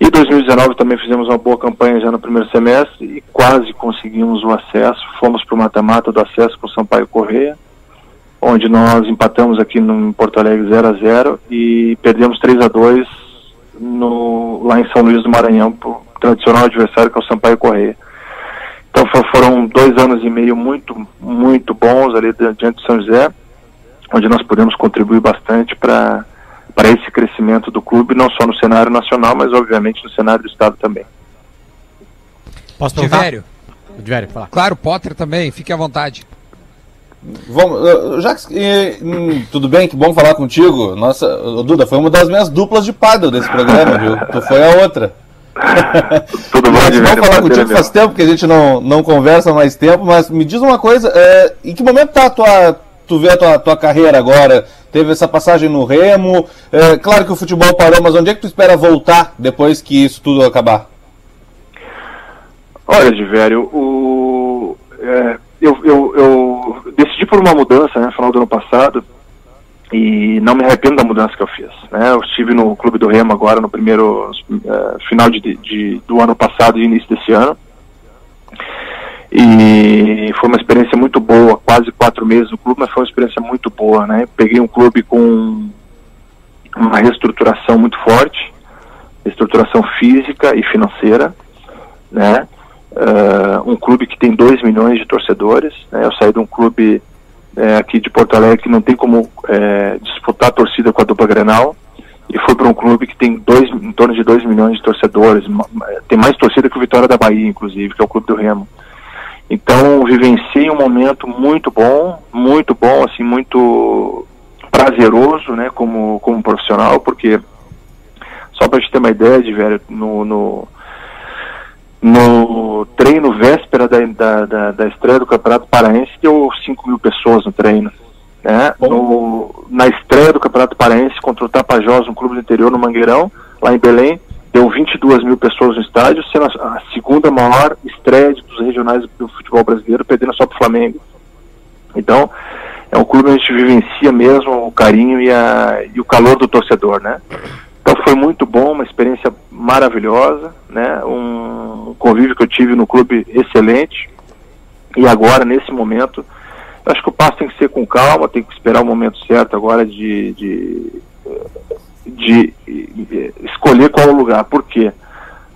S10: E 2019 também fizemos uma boa campanha já no primeiro semestre e quase conseguimos o acesso. Fomos para o mata-mata do acesso com o Sampaio Correia, onde nós empatamos aqui no Porto Alegre 0 a 0 e perdemos 3 a 2 no, lá em São Luís do Maranhão tradicional adversário que é o Sampaio Correia. Então foram dois anos e meio muito, muito bons ali diante de São José, onde nós pudemos contribuir bastante para para esse crescimento do clube, não só no cenário nacional, mas obviamente no cenário do estado também.
S5: Posso perguntar?
S1: Tivério.
S5: Tivério, fala.
S1: Claro, Potter também, fique à vontade.
S4: Vamos, e, hum, tudo bem? Que bom falar contigo. Nossa, Duda, foi uma das minhas duplas de paddle desse programa, viu? Tu foi a outra.
S10: Tudo bom,
S4: vamos falar
S10: Prazer
S4: contigo
S10: meu.
S4: faz tempo que a gente não, não conversa mais tempo, mas me diz uma coisa, é, em que momento tá a tua, tu vê a tua, tua carreira agora? Teve essa passagem no Remo, é, claro que o futebol parou, mas onde é que tu espera voltar depois que isso tudo acabar?
S10: Olha, Divério, o, é, eu, eu, eu decidi por uma mudança, né, no final do ano passado, e não me arrependo da mudança que eu fiz. Né? Eu estive no Clube do Remo agora no primeiro eh, final de, de- do ano passado e início desse ano. E foi uma experiência muito boa, quase quatro meses no clube, mas foi uma experiência muito boa. Né? Peguei um clube com uma reestruturação muito forte, estruturação física e financeira, né? Ah, um clube que tem 2 milhões de torcedores. Né? Eu saí de um clube é, aqui de Porto Alegre que não tem como é, disputar a torcida com a dupla Grenal e fui para um clube que tem dois, em torno de 2 milhões de torcedores, ma- tem mais torcida que o Vitória da Bahia, inclusive, que é o clube do Remo. Então vivenciei um momento muito bom, muito bom, assim, muito prazeroso, né, como, como profissional, porque só para gente ter uma ideia de velho, no, no, no treino véspera da, da, da, da estreia do Campeonato Paraense deu 5 mil pessoas no treino. Né? No, na estreia do Campeonato Paraense contra o Tapajós, um clube do interior no Mangueirão, lá em Belém, deu 22 mil pessoas no estádio, sendo a, segunda maior estreia dos regionais do futebol brasileiro, perdendo só para o Flamengo. Então, é um clube onde a gente vivencia mesmo o carinho e, a, e o calor do torcedor, né? Então foi muito bom, uma experiência maravilhosa, né? Um convívio que eu tive no clube excelente. E agora, nesse momento, acho que o passo tem que ser com calma, tem que esperar o momento certo agora de, de, de, eh, escolher qual o lugar. Por quê?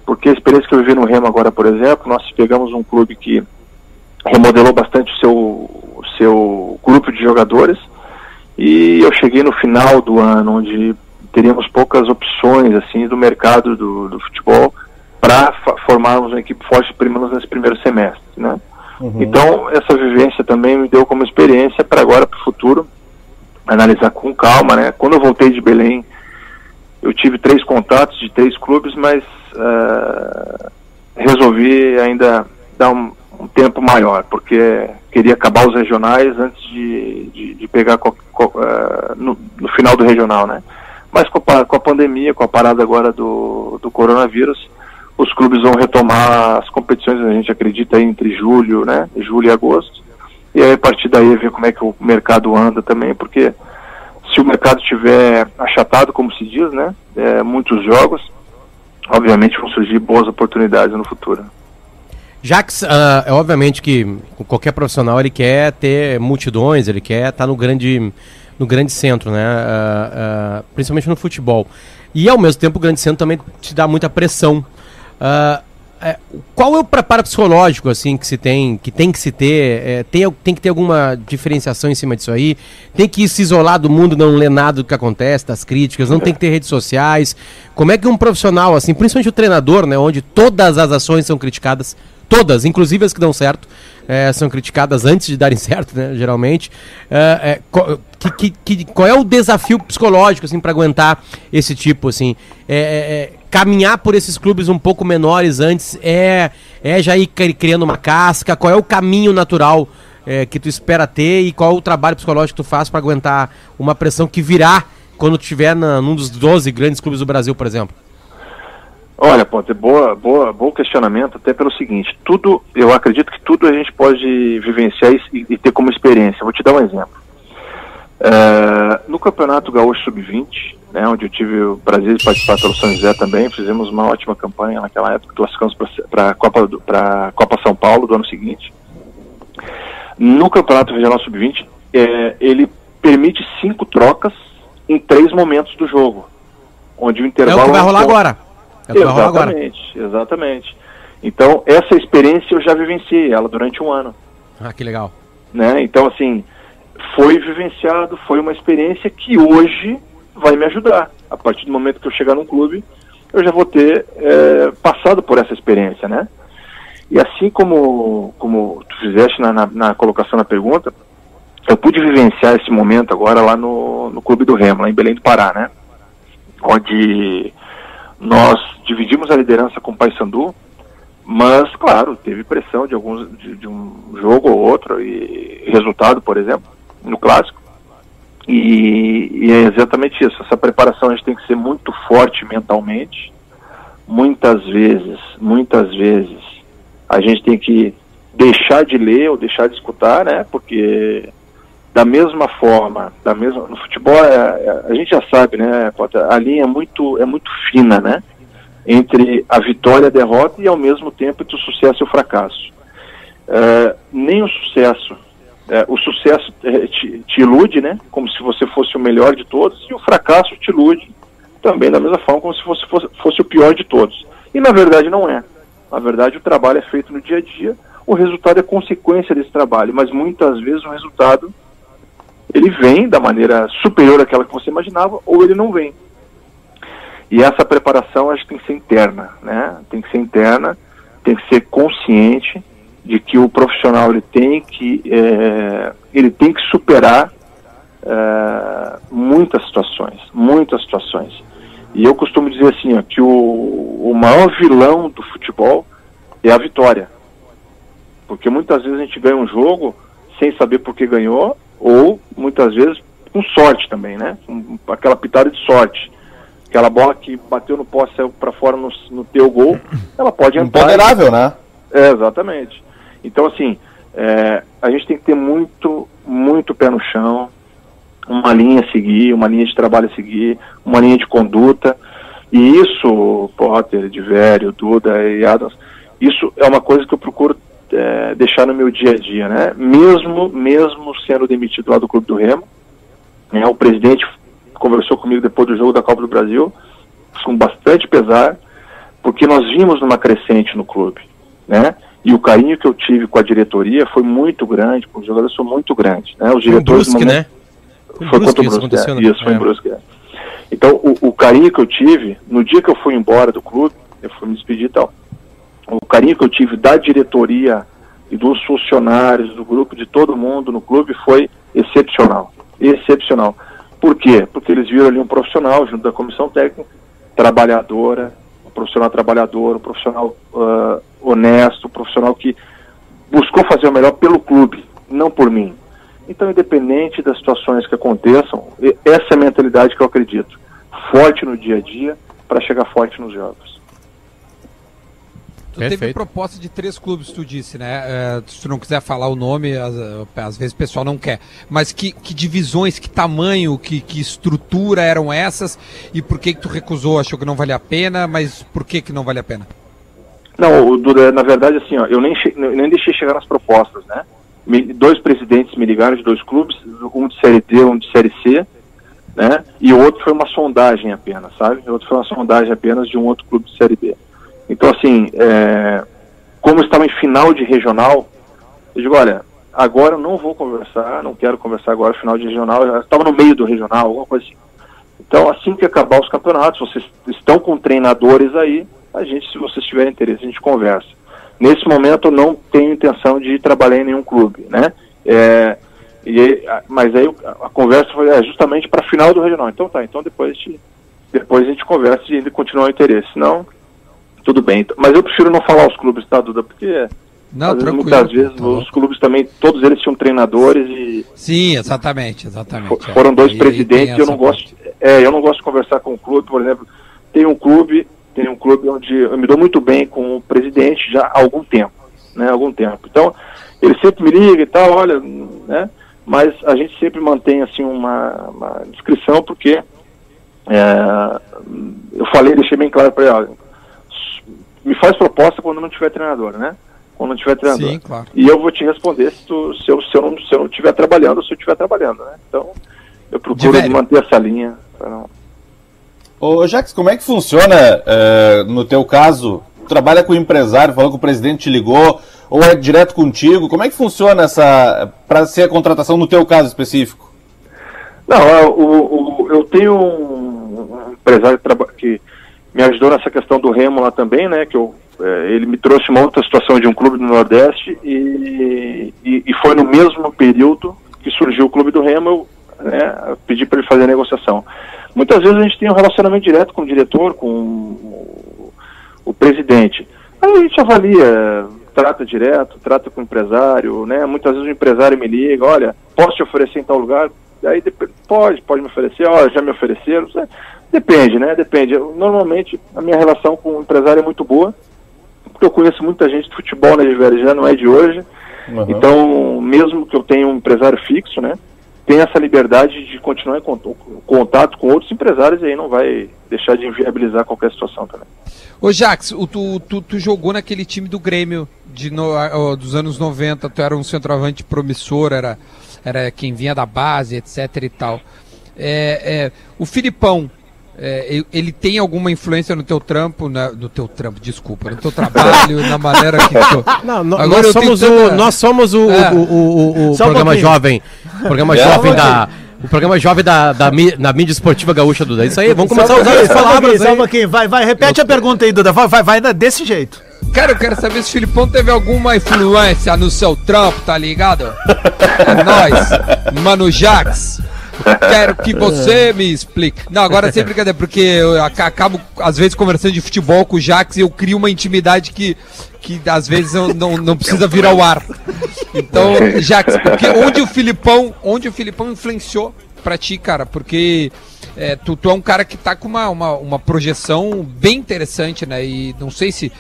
S10: Porque a experiência que eu vivi no Remo agora, por exemplo, nós pegamos um clube que remodelou bastante o seu, seu grupo de jogadores e eu cheguei no final do ano onde teríamos poucas opções assim do mercado do, do futebol para formarmos uma equipe forte pelo menos nesse primeiro semestre, né? Então essa vivência também me deu como experiência para agora para o futuro analisar com calma, né? Quando eu voltei de Belém eu tive três contatos de três clubes, mas ah, resolvi ainda dar um, um tempo maior, porque queria acabar os regionais antes de, de, de pegar co- co- ah, no, no final do regional, né? Mas com a, com a pandemia, com a parada agora do, do coronavírus, os clubes vão retomar as competições, a gente acredita entre julho, né? Julho e agosto. E aí a partir daí ver como é que o mercado anda também, porque se o mercado estiver achatado, como se diz, né? é, muitos jogos, obviamente vão surgir boas oportunidades no futuro.
S5: Jax, ah, é obviamente que qualquer profissional ele quer ter multidões, ele quer estar no grande, no grande centro, né? Ah, ah, principalmente no futebol. E ao mesmo tempo o grande centro também te dá muita pressão. Ah, é, qual é o preparo psicológico assim que se tem, que tem que se ter? É, tem, tem que ter alguma diferenciação em cima disso aí? Tem que se isolar do mundo, não ler nada do que acontece, das críticas, não tem que ter redes sociais. Como é que um profissional, assim, principalmente o treinador, né, onde todas as ações são criticadas, todas, inclusive as que dão certo, é, são criticadas antes de darem certo, né, geralmente. É, é, qual, que, que- qual é o desafio psicológico, assim, para aguentar esse tipo, assim? Caminhar por esses clubes um pouco menores antes é, é já ir cri- criando uma casca? Qual é o caminho natural é, que tu espera ter e qual o trabalho psicológico que tu faz para aguentar uma pressão que virá quando estiver num dos 12 grandes clubes do Brasil, por exemplo?
S10: Olha, pode boa, boa, bom questionamento, até pelo seguinte, tudo, eu acredito que tudo a gente pode vivenciar e, e ter como experiência. Vou te dar um exemplo. É, no Campeonato Gaúcho Sub-20, né, onde eu tive o prazer de participar pelo São José também, fizemos uma ótima campanha naquela época, classificamos para a Copa, pra Copa São Paulo do ano seguinte. No Campeonato Regional Sub-20, é, ele permite cinco trocas em três momentos do jogo, onde o
S5: É
S10: intervalo...
S5: o que vai
S10: é
S5: rolar
S10: ponto.
S5: agora. É o que vai rolar agora.
S10: Exatamente, exatamente. Então, essa experiência eu já vivenciei ela durante um ano,
S5: Ah, que legal.
S10: né? Então, assim, foi vivenciado, foi uma experiência que hoje vai me ajudar. A partir do momento que eu chegar num clube, eu já vou ter é, passado por essa experiência, né? E assim como, como tu fizeste na, na, na, colocação da pergunta, eu pude vivenciar esse momento agora lá no, no Clube do Remo, lá em Belém do Pará, né? Onde nós dividimos a liderança com o Paysandu, mas, claro, teve pressão de alguns de, de, um jogo ou outro e resultado, por exemplo, no clássico. E, e, é exatamente isso. Essa preparação a gente tem que ser muito forte mentalmente. Muitas vezes, muitas vezes, a gente tem que deixar de ler ou deixar de escutar, né? Porque da mesma forma, da mesma no futebol é, é, a gente já sabe, né? A linha é muito é muito fina, né? Entre a vitória e a derrota e ao mesmo tempo entre o sucesso e o fracasso. É, nem o sucesso, é, o sucesso é, te, te, ilude, né? Como se você fosse o melhor de todos e o fracasso te ilude também da mesma forma como se fosse, fosse, fosse o pior de todos. E na verdade não é. Na verdade, o trabalho é feito no dia a dia, o resultado é consequência desse trabalho, mas muitas vezes o resultado ele vem da maneira superior àquela que você imaginava ou ele não vem. E essa preparação acho que tem que ser interna, né? Tem que ser interna, tem que ser consciente de que o profissional ele tem que é, ele tem que superar é, muitas situações, muitas situações. E eu costumo dizer assim, ó, que o, o maior vilão do futebol é a vitória. Porque muitas vezes a gente ganha um jogo sem saber por que ganhou, ou muitas vezes com sorte também, né? Aquela pitada de sorte. Aquela bola que bateu no poste saiu para fora no, no teu gol, ela pode entrar.
S4: Imponderável, né?
S10: É, exatamente. Então, assim, é, a gente tem que ter muito, muito pé no chão, uma linha a seguir, uma linha de trabalho a seguir, uma linha de conduta. E isso, Potter, Divério, Duda e Adams, isso é uma coisa que eu procuro é, deixar no meu dia a dia, né? Mesmo, mesmo sendo demitido lá do Clube do Remo, né, o presidente conversou comigo depois do jogo da Copa do Brasil, com bastante pesar, porque nós vimos numa crescente no clube, né? E o carinho que eu tive com a diretoria foi muito grande, com os jogadores foi muito grande, né? Os diretores
S5: Brusque,
S10: momento,
S5: né?
S10: Foi, foi contra o Brusque,
S5: aconteceu,
S10: é,
S5: né?
S10: isso, foi
S5: É.
S10: em Brusque. é. Então, o, o carinho que eu tive, no dia que eu fui embora do clube, eu fui me despedir e tal, o carinho que eu tive da diretoria e dos funcionários, do grupo, de todo mundo no clube foi excepcional. Excepcional. Por quê? Porque eles viram ali um profissional junto da comissão técnica, trabalhadora, profissional trabalhador, um profissional ah, honesto, um profissional que buscou fazer o melhor pelo clube, não por mim. Então, independente das situações que aconteçam, essa é a mentalidade que eu acredito. Forte no dia a dia para chegar forte nos jogos.
S1: Tu teve
S5: Perfeito.
S1: proposta de três clubes, tu disse, né? É, se tu não quiser falar o nome, às, às vezes o pessoal não quer. Mas que, que divisões, que tamanho, que, que estrutura eram essas? E por que, que tu recusou? Achou que não valia a pena, mas por que, que não vale a pena?
S10: Não, o Duda, na verdade, assim, ó, eu nem, nem deixei chegar nas propostas, né? Me- dois presidentes me ligaram de dois clubes, um de Série D, um de Série C, né? E o outro foi uma sondagem apenas, sabe? O outro foi uma sondagem apenas de um outro clube de Série B. Então, assim, é, como estava em final de regional, eu digo, olha, agora não vou conversar, não quero conversar agora, final de regional, eu estava no meio do regional, alguma coisa assim. Então, assim que acabar os campeonatos, vocês estão com treinadores aí, a gente, se vocês tiverem interesse, a gente conversa. Nesse momento, eu não tenho intenção de trabalhar em nenhum clube, né? É, e, mas aí a, conversa foi é, justamente para final do regional. Então tá, então depois a gente, depois a gente conversa e ainda continuar o interesse. Senão, tudo bem. Mas eu prefiro não falar os clubes, tá, Duda? Porque
S1: Não,
S10: às vezes, muitas vezes
S1: tá
S10: os clubes também, todos eles tinham treinadores e
S1: Sim, exatamente, exatamente.
S10: fo-
S1: é.
S10: foram dois
S1: E-
S10: presidentes e eu não gosto é, eu não gosto de conversar com o clube, por exemplo, tem um clube, tem um clube onde eu me dou muito bem com o presidente já há algum tempo, né, algum tempo. Então, ele sempre me liga e tal, olha, né, mas a gente sempre mantém assim uma, uma descrição porque é, eu falei, deixei bem claro para ele, olha, me faz proposta quando não tiver treinador, né? Quando não tiver treinador.
S1: Sim, claro.
S10: E eu vou te responder se, tu, se, eu, se, eu não, se eu não estiver trabalhando ou se eu estiver trabalhando, né? Então, eu procuro manter essa linha. pra não-
S4: Ô, Jax, como é que funciona, eh, no teu caso, tu trabalha com o empresário, falou que o presidente te ligou, ou é direto contigo, como é que funciona essa, para ser a contratação no teu caso específico?
S10: Não, é, o, o- eu, eu tenho um, um empresário que, traba- que me ajudou nessa questão do remo lá também, né? Que eu, é, ele me trouxe uma outra situação de um clube do Nordeste e, e, e foi no mesmo período que surgiu o clube do remo, eu né, pedi para ele fazer a negociação. Muitas vezes a gente tem um relacionamento direto com o diretor, com o, o presidente. Aí a gente avalia, trata direto, trata com o empresário, né? Muitas vezes o empresário me liga, olha, posso te oferecer em tal lugar? Aí dep- pode, pode me oferecer, olha, já me ofereceram. Isso é- Depende, né? Depende. Eu, normalmente a minha relação com o empresário é muito boa, porque eu conheço muita gente de futebol, né, de velho, já não é de hoje.
S4: Uhum.
S10: Então, mesmo que eu tenha um empresário fixo, né, tem essa liberdade de continuar em cont- contato com outros empresários e aí não vai deixar de inviabilizar qualquer situação também.
S1: Ô Jax, o, tu, tu, tu jogou naquele time do Grêmio de no- ó, dos anos 90, tu era um centroavante promissor, era, era quem vinha da base, etc e tal. É, é, o Filipão, é, ele- tem alguma influência no teu trampo, na- no teu trampo, desculpa, no teu trabalho, na maneira que tu...
S5: Não, no-
S1: Agora eu
S5: nós, somos o, nós somos o,
S1: É.
S5: o, o, o- o
S3: um
S5: programa
S3: pouquinho.
S5: jovem. O programa
S4: É,
S5: jovem
S4: um
S5: da. O programa jovem da, da, da mídia esportiva gaúcha, Duda. É Isso aí, vamos começar a usar as
S3: um
S5: palavras
S3: um
S5: aí.
S3: pouquinho. Vai, vai, repete a pergunta aí, Duda. Vai, vai, vai desse jeito.
S1: Cara, eu quero saber se o Filipão teve alguma influência no seu trampo, tá ligado? É nóis, Mano Jax. Quero que você me explique. Não, agora sem brincadeira, porque eu aca- acabo, às vezes, conversando de futebol com o Jax e eu crio uma intimidade que, que às vezes, eu não, não precisa vir ao ar. Então, Jax, porque onde o Filipão, onde o Filipão influenciou pra ti, cara? Porque é, tu, tu é um cara que tá com uma, uma, uma projeção bem interessante, né? E não sei se,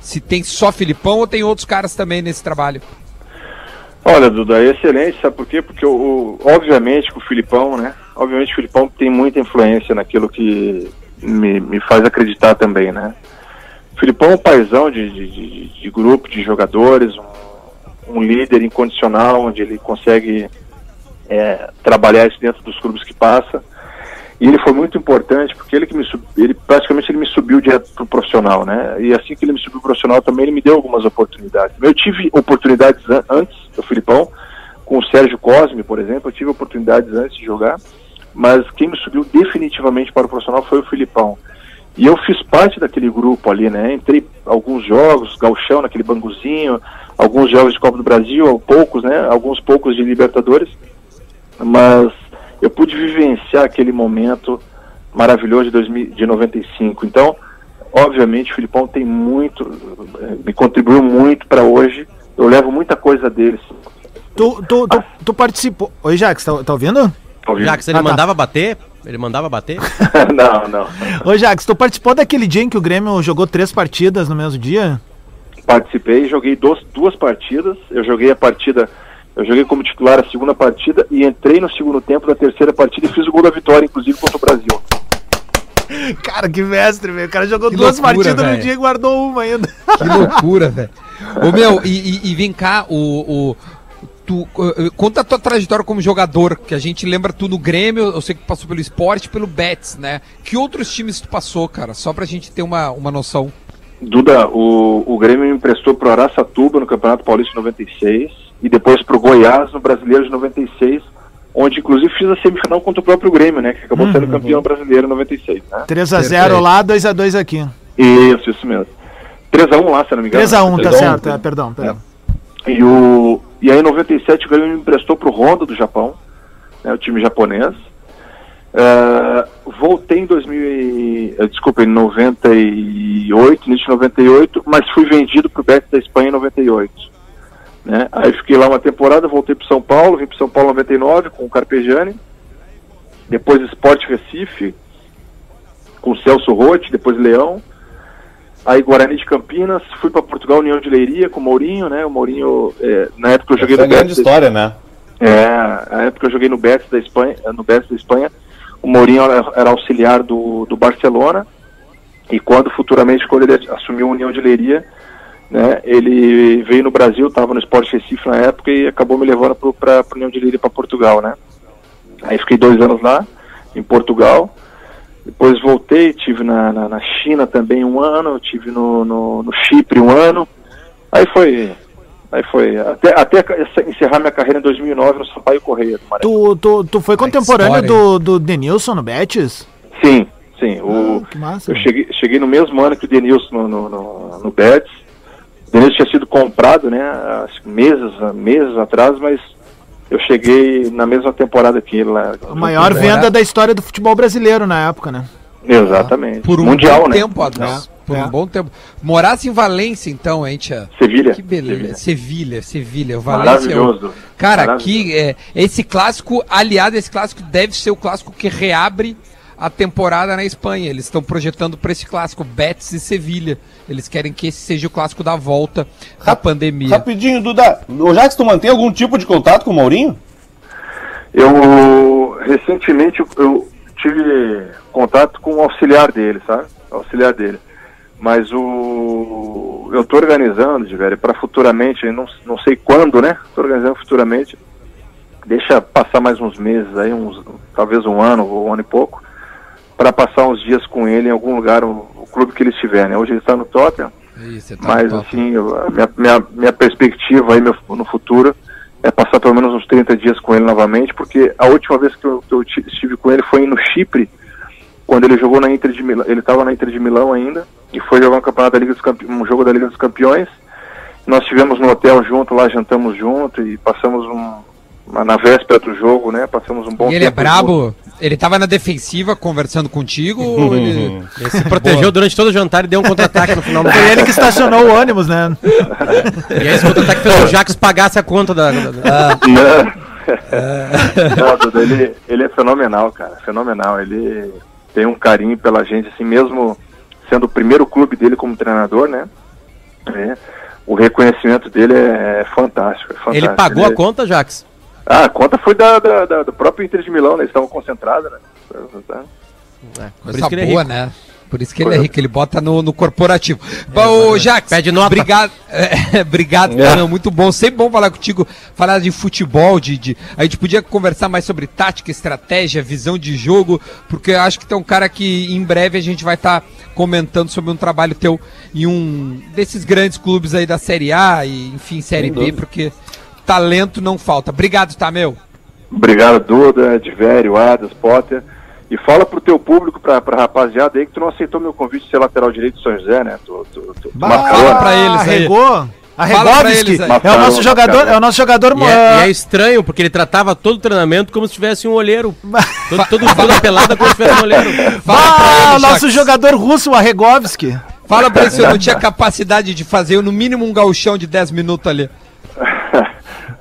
S1: se tem só Filipão ou tem outros caras também nesse trabalho.
S10: Olha, Duda, é excelente, sabe por quê? Porque, o, obviamente, com o Filipão, né? Obviamente, o Filipão tem muita influência naquilo que me, me faz acreditar também, né? O Filipão é um paizão de, de, de- de grupo, de jogadores, um, um líder incondicional, onde ele consegue é, trabalhar isso dentro dos clubes que passa. E ele foi muito importante porque ele que me ele praticamente ele me subiu direto pro profissional, né? E assim que ele me subiu pro profissional também ele me deu algumas oportunidades. Eu tive oportunidades an- antes do Filipão, com o Sérgio Cosme, por exemplo, eu tive oportunidades antes de jogar, mas quem me subiu definitivamente para o profissional foi o Filipão. E eu fiz parte daquele grupo ali, né? Entrei alguns jogos, gauchão naquele banguzinho, alguns jogos de Copa do Brasil, poucos, né? Alguns poucos de Libertadores mas eu pude vivenciar aquele momento maravilhoso de, 2000, de 95. Então, obviamente, o Filipão tem muito, eh, me contribuiu muito para hoje. Eu levo muita coisa deles.
S3: Tu, tu, tu, tu participou. Oi, Jax, tá, tá ouvindo?
S5: Já que se ele
S3: Ah, tá.
S5: mandava bater, ele mandava bater.
S10: não, não.
S3: Ô, Jax, tu participou daquele dia em que o Grêmio jogou três partidas no mesmo dia?
S10: Participei, joguei duas, duas partidas. Eu joguei a partida, eu joguei como titular a segunda partida e entrei no segundo tempo da terceira partida e fiz o gol da vitória, inclusive contra o Brasil.
S3: Cara, que mestre, velho. O cara jogou
S1: Que
S3: duas
S1: loucura,
S3: partidas no
S1: velho.
S3: dia e guardou uma ainda.
S1: Que loucura, velho. Ô meu, e, e- e vem cá, o. o tu, eh, conta a tua trajetória como jogador, que a gente lembra tu no Grêmio, eu sei que passou pelo esporte, pelo Betis, né? Que outros times tu passou, cara? Só pra gente ter uma, uma noção.
S10: Duda, o, o Grêmio me emprestou pro Araçatuba no Campeonato Paulista de 96 e depois pro Goiás no Brasileiro de 96, onde inclusive fiz a semifinal contra o próprio Grêmio, né? Que acabou sendo campeão brasileiro em 96, né?
S3: 3x0
S1: Perfeito.
S3: lá, 2x2 aqui.
S10: Isso, isso mesmo. 3x1 lá, se não me engano.
S3: 3x1, tá
S10: 3 a 1,
S3: certo. É, perdão, perdão.
S10: E, o, e aí em 97 o Grêmio me emprestou pro Honda do Japão, né, o time japonês. Ah, voltei em 2000 e, eh, desculpa, em 98, início de 98, mas fui vendido pro Betis da Espanha em 98. Né? Aí fiquei lá uma temporada, voltei para São Paulo, vim para São Paulo em 99 com o Carpegiani, depois Sport Recife, com o Celso Rotti, depois Leão, aí Guarani de Campinas, fui para Portugal, União de Leiria com o Mourinho, né? O Mourinho, eh, na época eu joguei
S4: Essa é
S10: no
S4: grande
S10: Betis
S4: história, né?
S10: é, na época eu joguei no Betis da Espanha, no Betis da Espanha. O Mourinho era, era auxiliar do, do Barcelona e quando futuramente quando ele assumiu a União de Leiria, né, ele veio no Brasil, estava no Sport Recife na época e acabou me levando para a União de Leiria para Portugal, né? Aí fiquei dois anos lá em Portugal. Depois voltei, tive na, na, na China também um ano, tive no, no, no Chipre um ano. Aí foi Aí foi. Até, até encerrar minha carreira em 2009 no Sampaio Correia do.
S3: Tu, tu, tu foi contemporâneo do, do Denilson no Betis?
S10: Sim, sim. O,
S3: Ah, que massa.
S10: eu cheguei, cheguei no mesmo ano que o Denilson no, no, no, no Betis. O Denilson tinha sido comprado, né, há meses, meses atrás, mas eu cheguei na mesma temporada que ele lá.
S3: A maior venda da história do futebol brasileiro na época, né?
S10: Exatamente.
S1: Por um
S10: Mundial,
S1: bom
S10: né?
S1: tempo, Adams.
S3: É.
S1: Por
S3: É.
S1: um bom tempo. Morasse em Valência, então, hein, tia?
S10: Sevilha.
S1: Que beleza.
S10: Sevilha.
S1: Sevilha, Valência. é o-
S10: Maravilhoso.
S1: Cara,
S10: Maravilhoso.
S1: que é, esse clássico, aliado, esse clássico deve ser o clássico que reabre a temporada na Espanha. Eles estão projetando para esse clássico Betis e Sevilha. Eles querem que esse seja o clássico da volta da pandemia.
S4: Rapidinho, Duda. O Jax, tu mantém algum tipo de contato com o Maurinho?
S10: Eu recentemente eu- eu tive contato com o auxiliar dele, sabe? O auxiliar dele. Mas o eu tô organizando, velho, para futuramente, não, não sei quando, né? Tô organizando futuramente. Deixa passar mais uns meses aí, uns talvez um ano ou um ano e pouco, para passar uns dias com ele em algum lugar, o, o clube que ele estiver, né? Hoje ele está no Tottenham.
S1: Isso, você tá
S10: Mas
S1: no
S10: assim, eu- minha, minha, minha perspectiva aí meu- no futuro é passar pelo menos uns 30 dias com ele novamente, porque a última vez que eu, que eu ti- estive com ele foi no Chipre, quando ele jogou na Inter de Milão, ele estava na Inter de Milão ainda, e foi jogar um campeonato da Liga dos Campe... um jogo da Liga dos Campeões. Nós estivemos no hotel junto, lá jantamos junto e passamos um na véspera do jogo, né? Passamos um bom
S1: E ele é
S10: tempo
S1: brabo? Ele tava na defensiva conversando contigo ou ele...
S5: Ele se protegeu durante todo o jantar e deu um contra-ataque no final do
S3: Foi ele que estacionou o ônibus, né?
S5: E aí esse contra-ataque fez o Jax pagasse a conta da. da- da-
S10: Não, Duda, ele, ele é fenomenal, cara, fenomenal. Ele tem um carinho pela gente, assim, mesmo sendo o primeiro clube dele como treinador, né? É, o reconhecimento dele é, fantástico, é fantástico.
S5: Ele pagou
S10: Ele-
S5: a conta, Jax?
S10: Ah, a conta foi da, da- da- do próprio Inter de Milão, né? Eles estavam concentrados, né?
S5: Por
S1: Coisa
S5: isso que ele é
S1: boa,
S5: rico.
S1: né? Por isso que ele é rico, ele bota no, no corporativo. Bom, Jax,
S5: Pede nota.
S1: obrigado, é, obrigado,
S4: É.
S1: muito bom, sempre bom falar contigo, falar de futebol, de, de- a gente podia conversar mais sobre tática, estratégia, visão de jogo, porque eu acho que tem um cara que em breve a gente vai estar comentando sobre um trabalho teu em um desses grandes clubes aí da Série A e enfim, Série
S4: Sem
S1: B,
S4: dúvida.
S1: porque talento não falta. Obrigado, tá, meu?
S10: Obrigado, Duda, Divério, Adas, Potter. E fala pro teu público, pra, pra rapaziada aí, que tu não aceitou meu convite de ser lateral direito do São José, né? Tu, tu, tu, tu marcou,
S1: fala pra eles aí.
S3: Arregou. Arregovski é o nosso jogador, é o nosso jogador
S5: E é, e é estranho, porque ele tratava todo o treinamento como se tivesse um olheiro. Todo, todo, toda pelada como se tivesse um olheiro.
S1: Fala
S3: ah,
S1: ele,
S3: o nosso jogador russo, o Arregovski.
S1: Fala pra ele se eu não tinha capacidade de fazer no mínimo um gauchão de 10 minutos ali.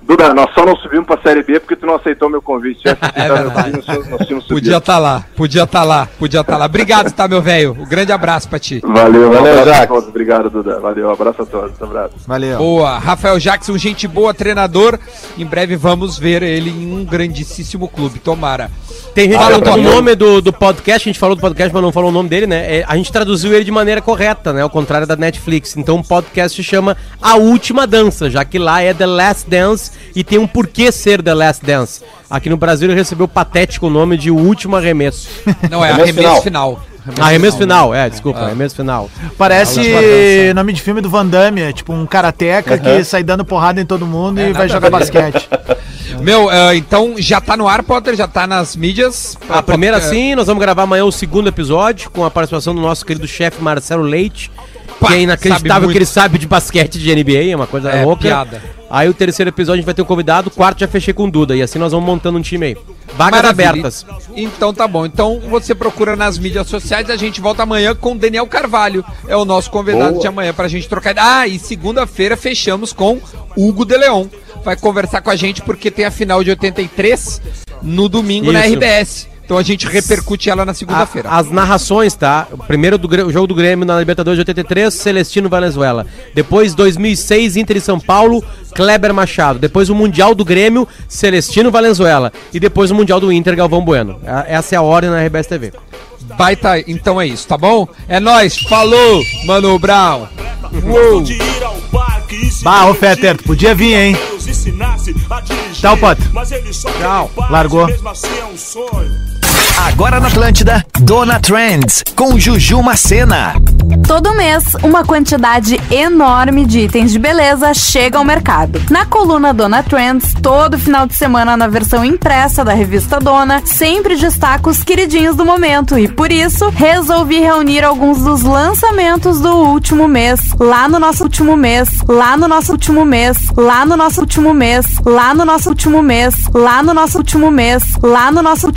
S10: Duda, nós só não subimos pra Série B porque tu não aceitou meu convite.
S1: É verdade.
S10: nós tínhamos- nós tínhamos
S1: Podia estar lá, podia estar lá, podia estar lá. Obrigado, tá, meu velho? Um grande abraço pra ti.
S10: Valeu, um
S4: Valeu,
S10: a
S4: Jax.
S10: todos. Obrigado, Duda. Valeu, um abraço a todos. Um abraço.
S3: Valeu.
S1: Boa, Rafael Jackson, gente boa, treinador. Em breve vamos ver ele em um grandíssimo clube, tomara.
S5: Tem gente
S1: Fala,
S5: perguntando o nome do, do podcast, a gente falou do podcast, mas não falou o nome dele, né? É, a gente traduziu ele de maneira correta, né? Ao contrário da Netflix. Então o podcast se chama A Última Dança, já que lá é The Last Dance e tem um porquê ser The Last Dance. Aqui no Brasil ele recebeu o patético nome de O Último Arremesso.
S1: Não, é
S4: Arremesso
S1: arremesso
S4: final.
S1: final.
S5: Arremesso final, é, desculpa, arremesso final.
S3: Parece nome de filme do Van Damme, é tipo um karateca que sai dando porrada em todo mundo e vai jogar basquete.
S1: Meu, ah, então já tá no ar, Potter? Já tá nas mídias?
S5: A primeira sim, nós vamos gravar amanhã o segundo episódio com a participação do nosso querido chefe Marcelo Leite.
S1: Pá,
S5: que é inacreditável que ele sabe de basquete de NBA, é uma coisa
S1: É,
S5: louca.
S1: piada.
S5: Aí o terceiro episódio a gente vai ter um convidado, o quarto já fechei com o Duda. E assim nós vamos montando um time aí. Vagas
S1: Maravilha.
S5: abertas.
S1: Então tá bom. Então você procura nas mídias sociais. A gente volta amanhã com o Daniel Carvalho. É o nosso convidado
S4: Boa.
S1: de amanhã pra gente trocar. Ah, e segunda-feira fechamos com Hugo de Leon. Vai conversar com a gente porque tem a final de 83 no domingo na
S5: Isso.
S1: RBS. Então a gente repercute ela na segunda-feira.
S5: As narrações, tá? Primeiro do o jogo do Grêmio na Libertadores de 83, Celestino Valenzuela. Depois 2006, Inter e São Paulo, Kleber Machado. Depois o Mundial do Grêmio, Celestino Valenzuela. E depois o Mundial do Inter, Galvão Bueno. A- Essa é a ordem na RBS TV.
S1: Baita, então é isso, tá bom? É nóis, falou, Mano Brown. Uou.
S3: Bah, ô Fetter, podia vir, hein? Tchau, Potter.
S5: Tchau.
S3: Largou.
S9: Agora na Atlântida, Dona Trends, com Juju Macena.
S11: Todo mês, uma quantidade enorme de itens de beleza chega ao mercado. Na coluna Dona Trends, todo final de semana na versão impressa da revista Dona, sempre destaca os queridinhos do momento e por isso resolvi reunir alguns dos lançamentos do último mês, lá no nosso último mês, lá no nosso último mês, lá no nosso último mês, lá no nosso último mês, lá no nosso último mês, lá no nosso último